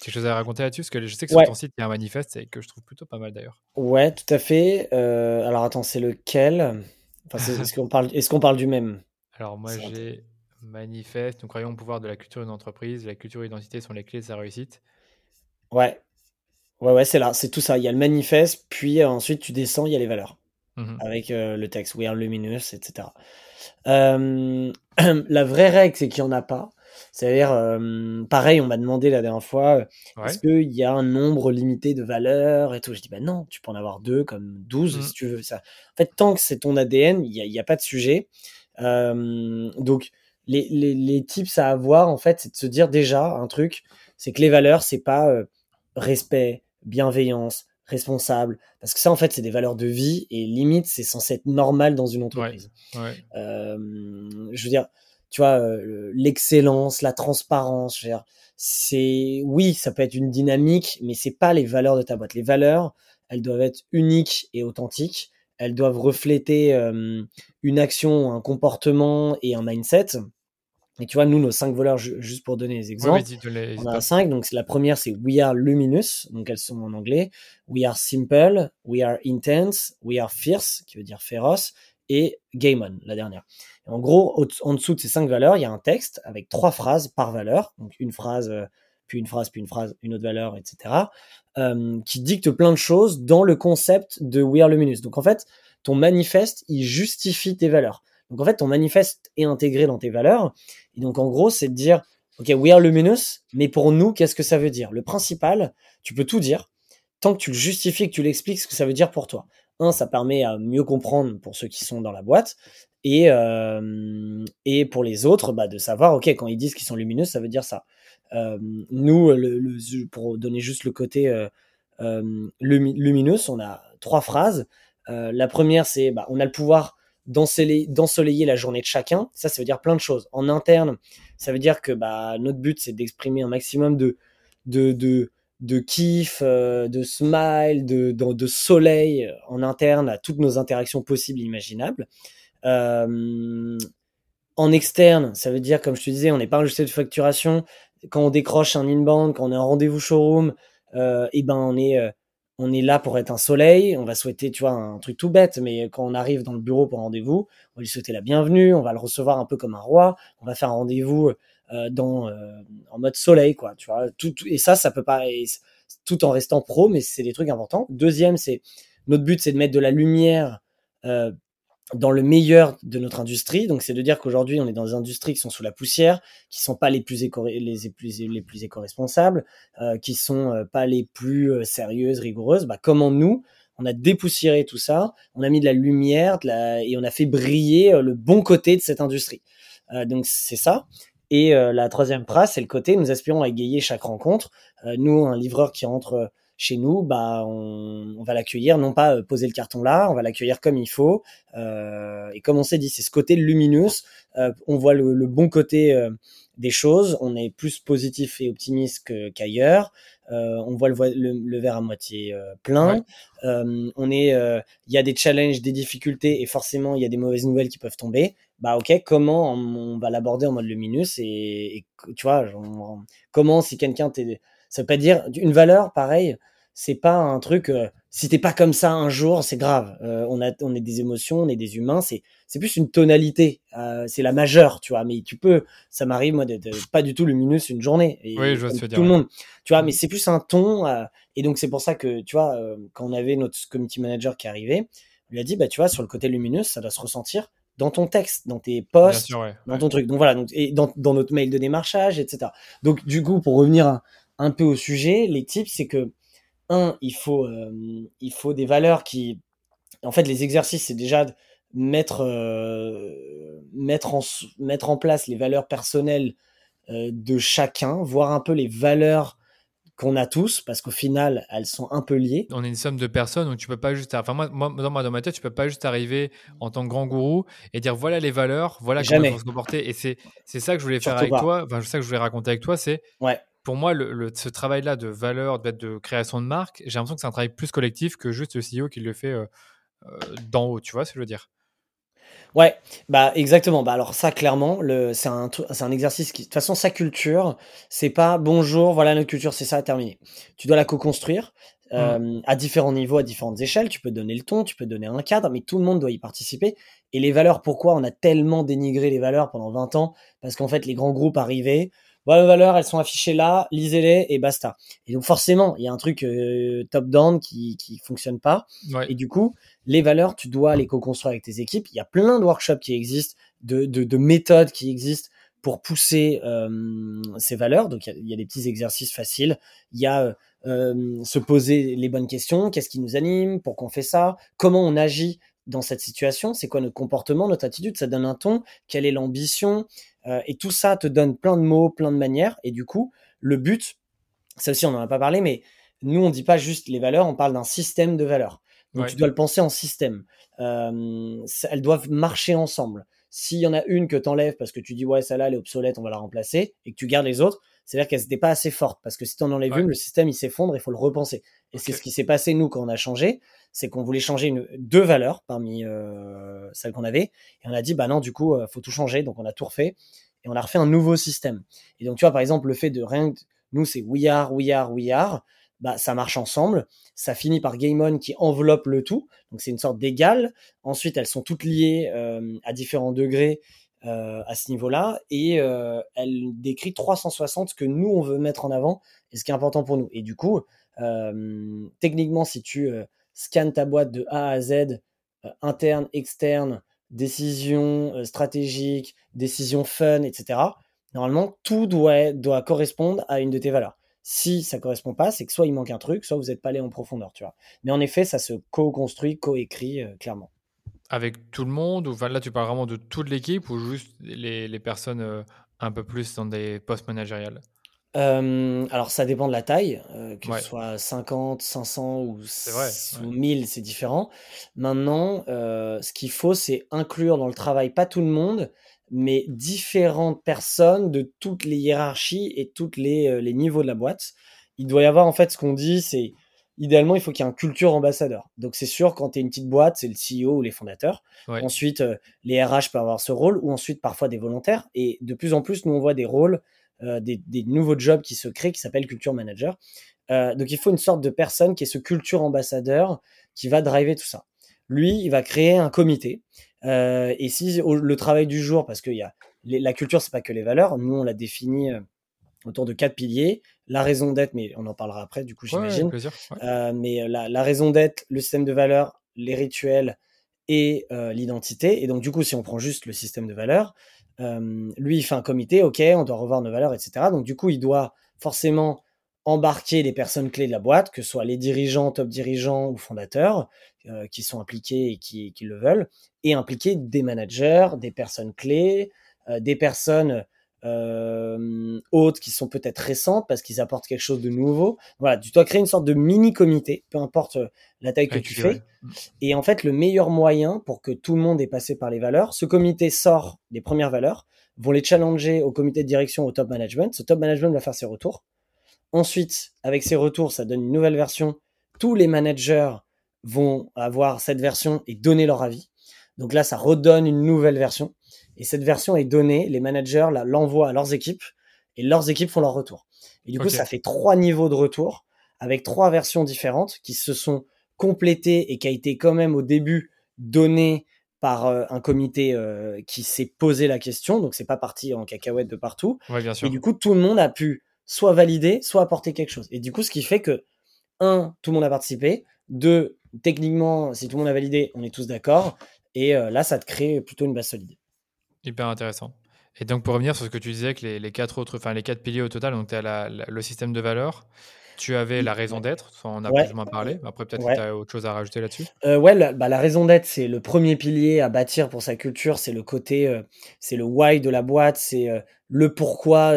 Quelque chose à raconter là-dessus Parce que je sais que sur ton site, il y a un manifeste et que je trouve plutôt pas mal d'ailleurs. Ouais, tout à fait. Euh, alors attends, c'est lequel? Est-ce qu'on parle, est qu'on parle du même? Alors moi, j'ai manifeste. Nous croyons au pouvoir de la culture d'une entreprise. La culture et l'identité sont les clés de sa réussite. Ouais. Ouais, ouais, c'est là. C'est tout ça. Il y a le manifeste, puis euh, ensuite tu descends, il y a les valeurs. Mmh avec euh, le texte We are luminous, etc. la vraie règle, c'est qu'il n'y en a pas. C'est-à-dire, euh, pareil, on m'a demandé la dernière fois, euh, est-ce qu'il y a un nombre limité de valeurs et tout? Je dis, bah non, tu peux en avoir deux comme 12 mmh. si tu veux. Ça. En fait, tant que c'est ton ADN, il n'y a, a, pas de sujet. Euh, donc, les, les, les, tips à avoir, en fait, c'est de se dire déjà un truc, c'est que les valeurs, c'est pas respect, bienveillance, responsable. Parce que ça, en fait, c'est des valeurs de vie et limite, c'est censé être normal dans une entreprise. Euh, je veux dire, tu vois, euh, l'excellence, la transparence, c'est oui, ça peut être une dynamique, mais c'est pas les valeurs de ta boîte. Les valeurs, elles doivent être uniques et authentiques. Elles doivent refléter euh, une action, un comportement et un mindset. Et tu vois, nous, nos cinq voleurs, juste pour donner des exemples, on a cinq. Donc, la première, c'est We are luminous. Donc, elles sont en anglais. We are simple. We are intense. We are fierce, qui veut dire féroce. Et game on, la dernière. en gros, en dessous de ces cinq valeurs, il y a un texte avec trois phrases par valeur. Donc, une phrase, euh, puis une phrase, puis une phrase, une autre valeur, etc. Euh, qui dicte plein de choses dans le concept de We are luminous. Donc, en fait, ton manifeste, il justifie tes valeurs. Donc en fait, ton manifeste est intégré dans tes valeurs. Et donc en gros, c'est de dire, OK, we are luminous, mais pour nous, qu'est-ce que ça veut dire? Le principal, tu peux tout dire, tant que tu le justifies, que tu l'expliques ce que ça veut dire pour toi. Un, ça permet à mieux comprendre pour ceux qui sont dans la boîte. Et, euh, et pour les autres, bah, de savoir, OK, quand ils disent qu'ils sont lumineux, ça veut dire ça. Euh, nous, le, pour donner juste le côté euh, lumineux, on a trois phrases. La première, c'est bah, on a le pouvoir d'ensoleiller la journée de chacun. Ça, ça veut dire plein de choses. En interne, ça veut dire que bah, notre but, c'est d'exprimer un maximum de, de, de kiff, euh, de smile, de, soleil euh, en interne à toutes nos interactions possibles et imaginables. Euh, en externe, ça veut dire, comme je te disais, on n'est pas logiciel de facturation. Quand on décroche un inbound, quand on est en rendez-vous showroom, et eh ben on est là pour être un soleil, on va souhaiter, tu vois, un truc tout bête, mais quand on arrive dans le bureau pour rendez-vous, on va lui souhaiter la bienvenue, on va le recevoir un peu comme un roi, on va faire un rendez-vous dans euh, en mode soleil, quoi, tu vois. Tout, et ça, ça peut pas, tout en restant pro, mais c'est des trucs importants. Deuxième, c'est notre but, c'est de mettre de la lumière euh, dans le meilleur de notre industrie. Donc, c'est de dire qu'aujourd'hui, on est dans des industries qui sont sous la poussière, qui sont pas les plus éco les, plus les plus éco-responsables, euh, qui sont euh, pas les plus euh, sérieuses, rigoureuses. Bah, comment nous, on a dépoussiéré tout ça, on a mis de la lumière, et on a fait briller euh, le bon côté de cette industrie. donc, c'est ça. Et la troisième phrase, c'est le côté, nous aspirons à égayer chaque rencontre. nous, un livreur qui rentre chez nous, bah, on, va l'accueillir, non pas euh, poser le carton là, on va l'accueillir comme il faut. Euh, et comme on s'est dit, c'est ce côté lumineux. Euh, on voit le, bon côté des choses, on est plus positif et optimiste qu'ailleurs. on voit le, verre à moitié plein. on est, il y a des challenges, des difficultés et forcément il y a des mauvaises nouvelles qui peuvent tomber. Bah ok, comment on, va l'aborder en mode lumineux et, et, tu vois, comment si quelqu'un t'est ça veut pas dire une valeur, pareil. C'est pas un truc. Euh, si t'es pas comme ça un jour, c'est grave. Euh, on a, on est des émotions, on est des humains. C'est, c'est plus une tonalité. Euh, c'est la majeure, tu vois. Mais tu peux. Ça m'arrive moi d'être pas du tout lumineux une journée. Et, oui, je vois tout le monde. Tu vois, mais c'est plus un ton. et donc c'est pour ça que tu vois, quand on avait notre community manager qui arrivait, on lui a dit bah tu vois sur le côté lumineux, ça doit se ressentir dans ton texte, dans tes posts, dans ton truc. Donc voilà, donc, et dans, dans, notre mail de démarchage, etc. Donc du coup, pour revenir un peu au sujet, les tips, c'est que, un, il faut, euh, il faut des valeurs qui. En fait, les exercices, c'est déjà mettre, euh, mettre, en, mettre en place les valeurs personnelles euh, de chacun, voir un peu les valeurs qu'on a tous, parce qu'au final, elles sont un peu liées. On est une somme de personnes, donc tu peux pas juste. Enfin, moi, moi dans, ma tête, tu peux pas juste arriver en tant que grand gourou et dire voilà les valeurs, voilà comment il faut se comporter. Et c'est ça que je voulais faire avec toi, enfin, c'est ça que je voulais raconter avec toi, c'est ouais pour moi, le, ce travail-là de valeur, de, de, création de marque, j'ai l'impression que c'est un travail plus collectif que juste le CEO qui le fait euh, euh, d'en haut. Tu vois ce que je veux dire? Ouais, bah exactement. Bah alors ça clairement, c'est un c'est un exercice qui de toute façon sa culture, c'est pas bonjour, voilà notre culture, c'est ça terminé. Tu dois la co-construire mmh. euh, à différents niveaux, à différentes échelles, tu peux donner le ton, tu peux donner un cadre, mais tout le monde doit y participer et les valeurs pourquoi on a tellement dénigré les valeurs pendant 20 ans? Parce qu'en fait les grands groupes arrivaient voilà les valeurs, elles sont affichées là, lisez-les et basta. Et donc forcément, il y a un truc euh, top-down qui qui fonctionne pas. Et du coup, les valeurs, tu dois les co-construire avec tes équipes. Il y a plein de workshops qui existent, de, de, de méthodes qui existent pour pousser euh, ces valeurs. Donc il y, a des petits exercices faciles. Il y a euh, se poser les bonnes questions. Qu'est-ce qui nous anime? Pourquoi on fait ça? Comment on agit dans cette situation? C'est quoi notre comportement, notre attitude? Ça donne un ton. Quelle est l'ambition? Euh, et tout ça te donne plein de mots, plein de manières. Et du coup, le but, ça aussi on n'en a pas parlé, mais nous, on dit pas juste les valeurs, on parle d'un système de valeurs. Donc, tu dois le penser en système. Euh, elles doivent marcher ensemble. S'il y en a une que tu enlèves parce que tu dis, ouais, celle-là, elle est obsolète, on va la remplacer, et que tu gardes les autres, c'est-à-dire qu'elles n'étaient pas assez fortes. Parce que si tu en enlèves une, le système, il s'effondre, il faut le repenser. Et c'est ce qui s'est passé, nous, quand on a changé, c'est qu'on voulait changer une, deux valeurs parmi euh, celles qu'on avait. Et on a dit, bah non, du coup, euh, faut tout changer. Donc, on a tout refait. Et on a refait un nouveau système. Et donc, tu vois, par exemple, le fait de rien, nous, c'est we are, we are, we are bah, ça marche ensemble. Ça finit par Game On qui enveloppe le tout. Donc c'est une sorte d'égal. Ensuite, elles sont toutes liées euh, à différents degrés euh, à ce niveau-là. Et euh, elle décrit 360 ce que nous, on veut mettre en avant et ce qui est important pour nous. Et du coup, euh, techniquement, si tu scannes ta boîte de A à Z, interne, externe, décision stratégique, décision fun, etc., normalement, tout doit, doit correspondre à une de tes valeurs. Si ça correspond pas, c'est que soit il manque un truc, soit vous n'êtes pas allé en profondeur, tu vois. Mais en effet, ça se co-construit, co-écrit clairement. Avec tout le monde, ou enfin, là tu parles vraiment de toute l'équipe ou juste les, les personnes euh, un peu plus dans des postes managériels euh, alors ça dépend de la taille, que ce soit 50, 500 ou, vrai, 1000, c'est différent. Maintenant, ce qu'il faut, c'est inclure dans le travail pas tout le monde, mais différentes personnes de toutes les hiérarchies et tous les, euh, les, niveaux de la boîte. Il doit y avoir, en fait, ce qu'on dit, c'est idéalement, il faut qu'il y ait un culture ambassadeur. Donc, c'est sûr, quand tu es une petite boîte, c'est le CEO ou les fondateurs. Ensuite, euh, les RH peuvent avoir ce rôle, ou ensuite, parfois, des volontaires. Et de plus en plus, nous, on voit des rôles, euh, des, des, nouveaux jobs qui se créent, qui s'appellent culture manager. donc, il faut une sorte de personne qui est ce culture ambassadeur qui va driver tout ça. Lui, il va créer un comité euh, et si le travail du jour, parce que y a, la culture, c'est pas que les valeurs, nous on l'a défini euh, autour de quatre piliers. La raison d'être, mais on en parlera après, du coup, j'imagine. Euh, mais la, la raison d'être, le système de valeurs, les rituels et euh, l'identité. Et donc, du coup, si on prend juste le système de valeurs, euh, lui, il fait un comité, ok, on doit revoir nos valeurs, etc. Donc, du coup, il doit forcément embarquer les personnes clés de la boîte, que ce soit les dirigeants, top dirigeants ou fondateurs, euh, qui sont impliqués et qui, qui, le veulent, et impliquer des managers, des personnes clés, euh, des personnes euh, autres qui sont peut-être récentes parce qu'ils apportent quelque chose de nouveau. Voilà, tu dois créer une sorte de mini comité, peu importe euh, la taille que tu fais. Et en fait, le meilleur moyen pour que tout le monde ait passé par les valeurs, ce comité sort des premières valeurs, vont les challenger au comité de direction, au top management. Ce top management va faire ses retours. Ensuite, avec ces retours, ça donne une nouvelle version. Tous les managers vont avoir cette version et donner leur avis. Donc là, ça redonne une nouvelle version. Et cette version est donnée, les managers l'envoient à leurs équipes et leurs équipes font leur retour. Et du coup, ça fait trois niveaux de retour avec trois versions différentes qui se sont complétées et qui a été quand même au début donné par euh, un comité euh, qui s'est posé la question. Donc c'est pas parti en cacahuète de partout. Et du coup, tout le monde a pu soit valider, soit apporter quelque chose. Et du coup, ce qui fait que, un, tout le monde a participé, deux, techniquement, si tout le monde a validé, on est tous d'accord. Et euh, là, ça te crée plutôt une base solide. Hyper intéressant. Et donc, pour revenir sur ce que tu disais, que les, quatre autres, enfin les quatre piliers au total, donc tu as le système de valeurs, tu avais la raison d'être, on a plus ou moins parlé. Après, peut-être que tu as autre chose à rajouter là-dessus. Euh, ouais, la, bah, la raison d'être, c'est le premier pilier à bâtir pour sa culture. C'est le côté, euh, c'est le why de la boîte, c'est le pourquoi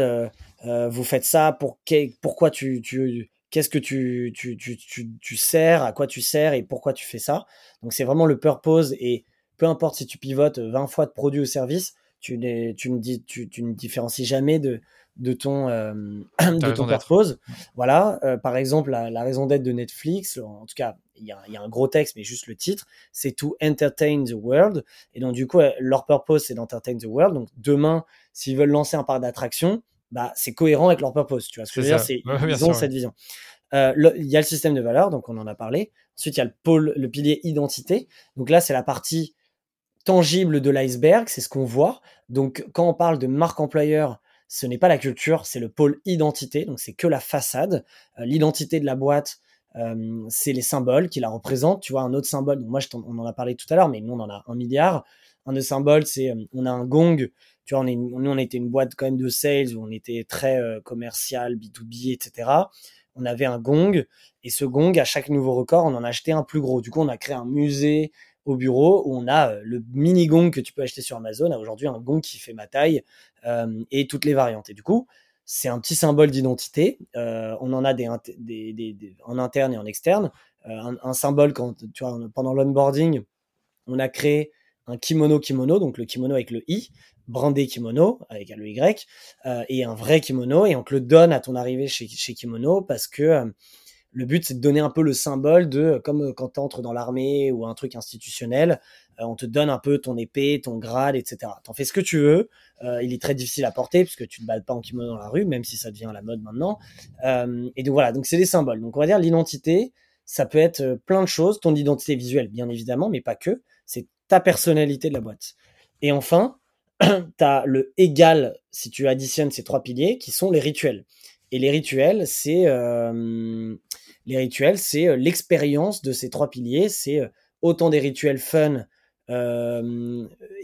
euh, vous faites ça pour pourquoi tu, tu qu'est-ce que tu, tu, tu, tu, tu sers, à quoi tu sers et pourquoi tu fais ça. Donc c'est vraiment le purpose et peu importe si tu pivotes 20 fois de produit ou service, tu, tu, ne, tu, tu ne différencies jamais de, de ton, euh, de ton purpose. Voilà, euh, par exemple, la, la raison d'être de Netflix, en tout cas, il y, a, y a un gros texte, mais juste le titre, c'est to entertain the world. Et donc, du coup, leur purpose, c'est d'entertain the world. Donc, demain, s'ils veulent lancer un parc d'attractions, bah, c'est cohérent avec leur purpose. Tu vois ce que je veux dire? C'est ils ont cette vision. Euh, il y a le système de valeurs, donc on en a parlé. Ensuite, il y a le pôle, le pilier identité. Donc là, c'est la partie tangible de l'iceberg, c'est ce qu'on voit. Donc quand on parle de marque employeur, ce n'est pas la culture, c'est le pôle identité. Donc c'est que la façade. Euh, l'identité de la boîte, euh, c'est les symboles qui la représentent. Tu vois, un autre symbole, moi on en a parlé tout à l'heure, mais nous on en a un milliard. Un des symboles, c'est euh, on a un gong tu vois, on est, nous, on était une boîte quand même de sales où on était très commercial, B2B, etc. On avait un gong et ce gong, à chaque nouveau record, on en a acheté un plus gros. Du coup, on a créé un musée au bureau où on a euh, le mini gong que tu peux acheter sur Amazon. Aujourd'hui, un gong qui fait ma taille euh, et toutes les variantes. Et du coup, c'est un petit symbole d'identité. on en a des, en interne et en externe. Un, symbole quand tu vois pendant l'onboarding, on a créé un kimono kimono, donc le kimono avec le i, brandé kimono avec le y, euh, et un vrai kimono, et on te le donne à ton arrivée chez, chez Kimono parce que euh, le but c'est de donner un peu le symbole de, comme quand tu entres dans l'armée ou un truc institutionnel, euh, on te donne un peu ton épée, ton grade, etc. T'en fais ce que tu veux, il est très difficile à porter puisque tu ne bats pas en kimono dans la rue, même si ça devient la mode maintenant. et donc voilà, donc c'est des symboles. Donc on va dire l'identité, ça peut être plein de choses, ton identité visuelle bien évidemment, mais pas que, c'est ta personnalité de la boîte. Et enfin, tu as le égal si tu additionnes ces trois piliers qui sont les rituels. Et les rituels, c'est euh, les rituels, c'est euh, l'expérience de ces trois piliers. C'est euh, autant des rituels fun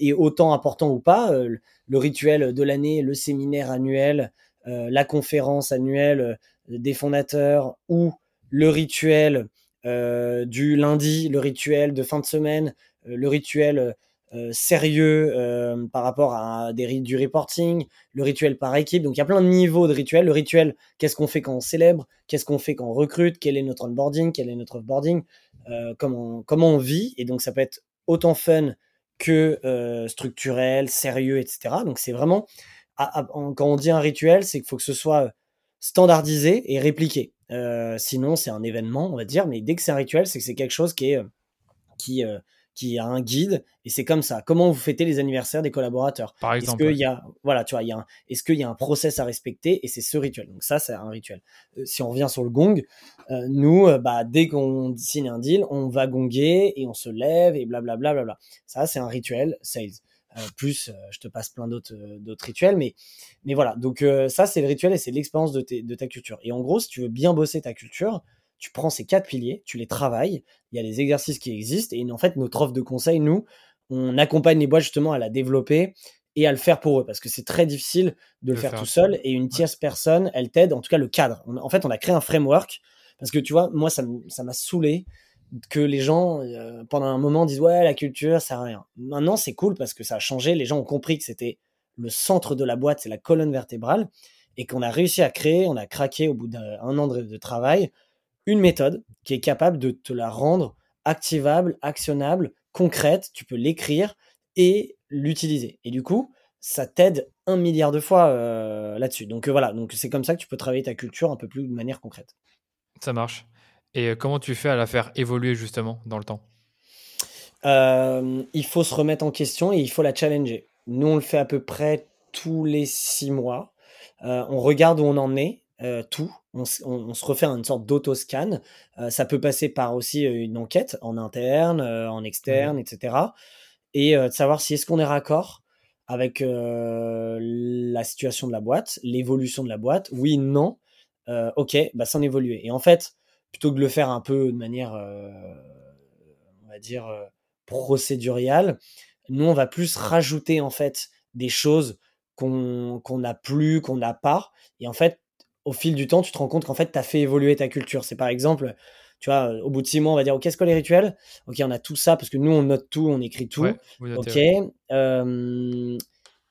et autant important ou pas. le rituel de l'année, le séminaire annuel, la conférence annuelle des fondateurs ou le rituel du lundi, le rituel de fin de semaine, le rituel euh, sérieux euh, par rapport à des du reporting, le rituel par équipe. Donc il y a plein de niveaux de rituels. Le rituel, qu'est-ce qu'on fait quand on célèbre, qu'est-ce qu'on fait quand on recrute, quel est notre onboarding, quel est notre offboarding, euh, comment, comment on vit? Et donc ça peut être autant fun que structurel, sérieux, etc. Donc c'est vraiment, quand on dit un rituel, c'est qu'il faut que ce soit standardisé et répliqué. sinon c'est un événement, on va dire, mais dès que c'est un rituel, c'est que c'est quelque chose qui est qui qui a un guide et c'est comme ça. Comment vous fêtez les anniversaires des collaborateurs? Par exemple. Est-ce qu'il y a, voilà, tu vois, il y a est-ce qu'il y a un process à respecter? Et c'est ce rituel. Donc ça, c'est un rituel. Euh, si on revient sur le gong, euh, nous, euh, bah, dès qu'on signe un deal, on va gonger et on se lève et blablabla. Bla, bla, bla. Ça, c'est un rituel sales. plus, je te passe plein d'autres d'autres rituels, mais mais voilà. Donc ça, c'est le rituel et c'est l'expérience de, de ta culture. Et en gros, si tu veux bien bosser ta culture, tu prends ces quatre piliers, tu les travailles, il y a les exercices qui existent, et en fait, notre offre de conseil, nous, on accompagne les boîtes justement à la développer et à le faire pour eux, parce que c'est très difficile de le, faire, tout seul, et une tierce personne, elle t'aide, en tout cas le cadre. en fait, on a créé un framework, parce que tu vois, moi, ça m'a saoulé que les gens, euh, pendant un moment, disent ouais, la culture, ça sert à rien. Maintenant, c'est cool parce que ça a changé, les gens ont compris que c'était le centre de la boîte, c'est la colonne vertébrale, et qu'on a réussi à créer, on a craqué au bout d'un an de travail, une méthode qui est capable de te la rendre activable, actionnable, concrète. Tu peux l'écrire et l'utiliser. Et du coup, ça t'aide un milliard de fois euh, là-dessus. Donc euh, voilà, donc c'est comme ça que tu peux travailler ta culture un peu plus de manière concrète. Ça marche. Et euh, comment tu fais à la faire évoluer justement dans le temps? Il faut se remettre en question et il faut la challenger. Nous, on le fait à peu près tous les six mois. on regarde où on en est euh, tout. On, se refait une sorte d'autoscan. Euh, ça peut passer par aussi euh, une enquête en interne, en externe, etc. Et de savoir si est-ce qu'on est raccord avec la situation de la boîte, l'évolution de la boîte. Oui, non. ok, bah sans évoluer. Et en fait, plutôt que de le faire un peu de manière, on va dire, procéduriale, nous, on va plus rajouter en fait des choses qu'on n'a plus, qu'on n'a pas. Et en fait, au fil du temps, tu te rends compte qu'en fait, tu as fait évoluer ta culture. C'est par exemple, tu vois, au bout de six mois, on va dire, OK, qu'est-ce que les rituels? Ok, on a tout ça, parce que nous, on note tout, on écrit tout. ok.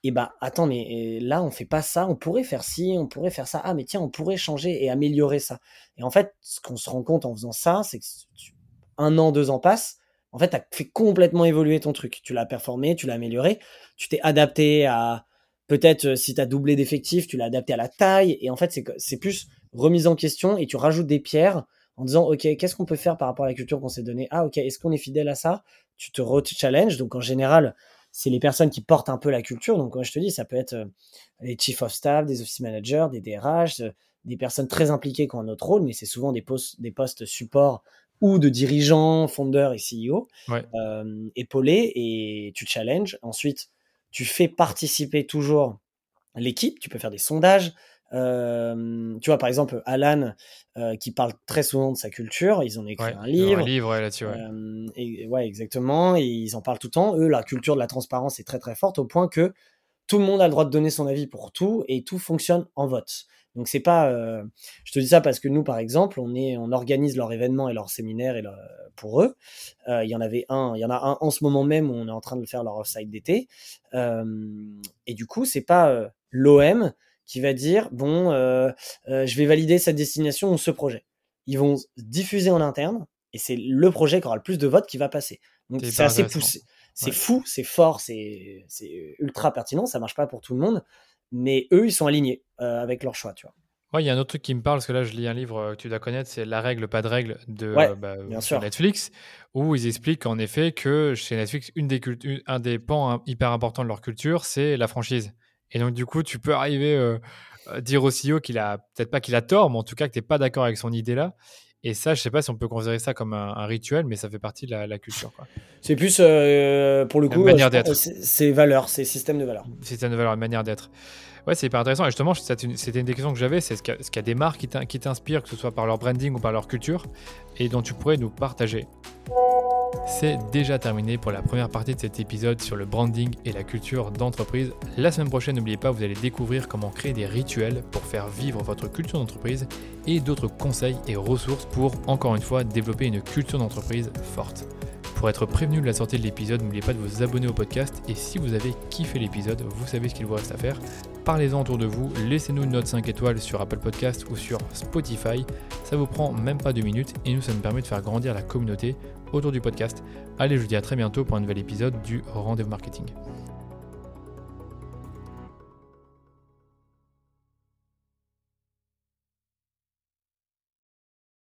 et bah, attends, mais là, on fait pas ça, on pourrait faire ci, on pourrait faire ça. Ah, mais tiens, on pourrait changer et améliorer ça. Et en fait, ce qu'on se rend compte en faisant ça, c'est que un an, deux ans passent, en fait, tu as fait complètement évoluer ton truc. Tu l'as performé, tu l'as amélioré, tu t'es adapté à, Peut-être euh, si tu as doublé d'effectifs, tu l'as adapté à la taille. Et en fait, c'est plus remise en question et tu rajoutes des pierres en disant, OK, qu'est-ce qu'on peut faire par rapport à la culture qu'on s'est donnée? Ah, OK, est-ce qu'on est fidèle à ça? Tu te re-challenge. Donc, en général, c'est les personnes qui portent un peu la culture. Donc, moi, je te dis, ça peut être euh, les chief of staff, des office managers, des DRH, euh, des personnes très impliquées qui ont un autre rôle, mais c'est souvent des postes, des postes support ou de dirigeants, fondeurs et CEO, épaulés, et tu challenges. Ensuite, tu fais participer toujours l'équipe, tu peux faire des sondages. Euh, tu vois, par exemple, Alan, euh, qui parle très souvent de sa culture, ils ont écrit un livre. Un livre là-dessus, euh, et, ouais, exactement. Et ils en parlent tout le temps. Eux, la culture de la transparence est très très forte au point que tout le monde a le droit de donner son avis pour tout et tout fonctionne en vote. Donc c'est pas, euh, je te dis ça parce que nous par exemple, on est, on organise leurs événements et leurs séminaires et pour eux. Euh, il y en avait un, il y en a un en ce moment même où on est en train de faire leur offside d'été. Euh, et du coup, c'est pas l'OM qui va dire bon, je vais valider cette destination ou ce projet. Ils vont diffuser en interne et c'est le projet qui aura le plus de votes qui va passer. Donc c'est assez poussé. C'est fou, c'est fort, c'est ultra pertinent. Ça marche pas pour tout le monde, mais eux, ils sont alignés euh, avec leur choix, tu vois. Ouais, il y a un autre truc qui me parle, parce que là, je lis un livre que tu dois connaître, c'est La règle, pas de règle de bah, Netflix, où ils expliquent en effet que chez Netflix, une des un des pans hyper importants de leur culture, c'est la franchise. Et donc, du coup, tu peux arriver euh, à dire au CEO qu'il a, peut-être pas qu'il a tort, mais en tout cas que tu n'es pas d'accord avec son idée là. Et ça, je sais pas si on peut considérer ça comme un, rituel, mais ça fait partie de la, culture. C'est plus, euh, pour le coup. C'est valeurs, c'est système de valeurs. Système de valeurs, manière d'être. Ouais, c'est hyper intéressant. Et justement, c'était une des questions que j'avais, c'est ce qu'il y, a des marques qui t'inspirent, que ce soit par leur branding ou par leur culture, et dont tu pourrais nous partager. C'est déjà terminé pour la première partie de cet épisode sur le branding et la culture d'entreprise. La semaine prochaine, n'oubliez pas, vous allez découvrir comment créer des rituels pour faire vivre votre culture d'entreprise et d'autres conseils et ressources pour, encore une fois, développer une culture d'entreprise forte. Pour être prévenu de la sortie de l'épisode, n'oubliez pas de vous abonner au podcast et si vous avez kiffé l'épisode, vous savez ce qu'il vous reste à faire. Parlez-en autour de vous, laissez-nous une note 5 étoiles sur Apple Podcast ou sur Spotify. Ça vous prend même pas deux minutes et nous, ça nous permet de faire grandir la communauté autour du podcast. Allez, je vous dis à très bientôt pour un nouvel épisode du Rendez-vous Marketing.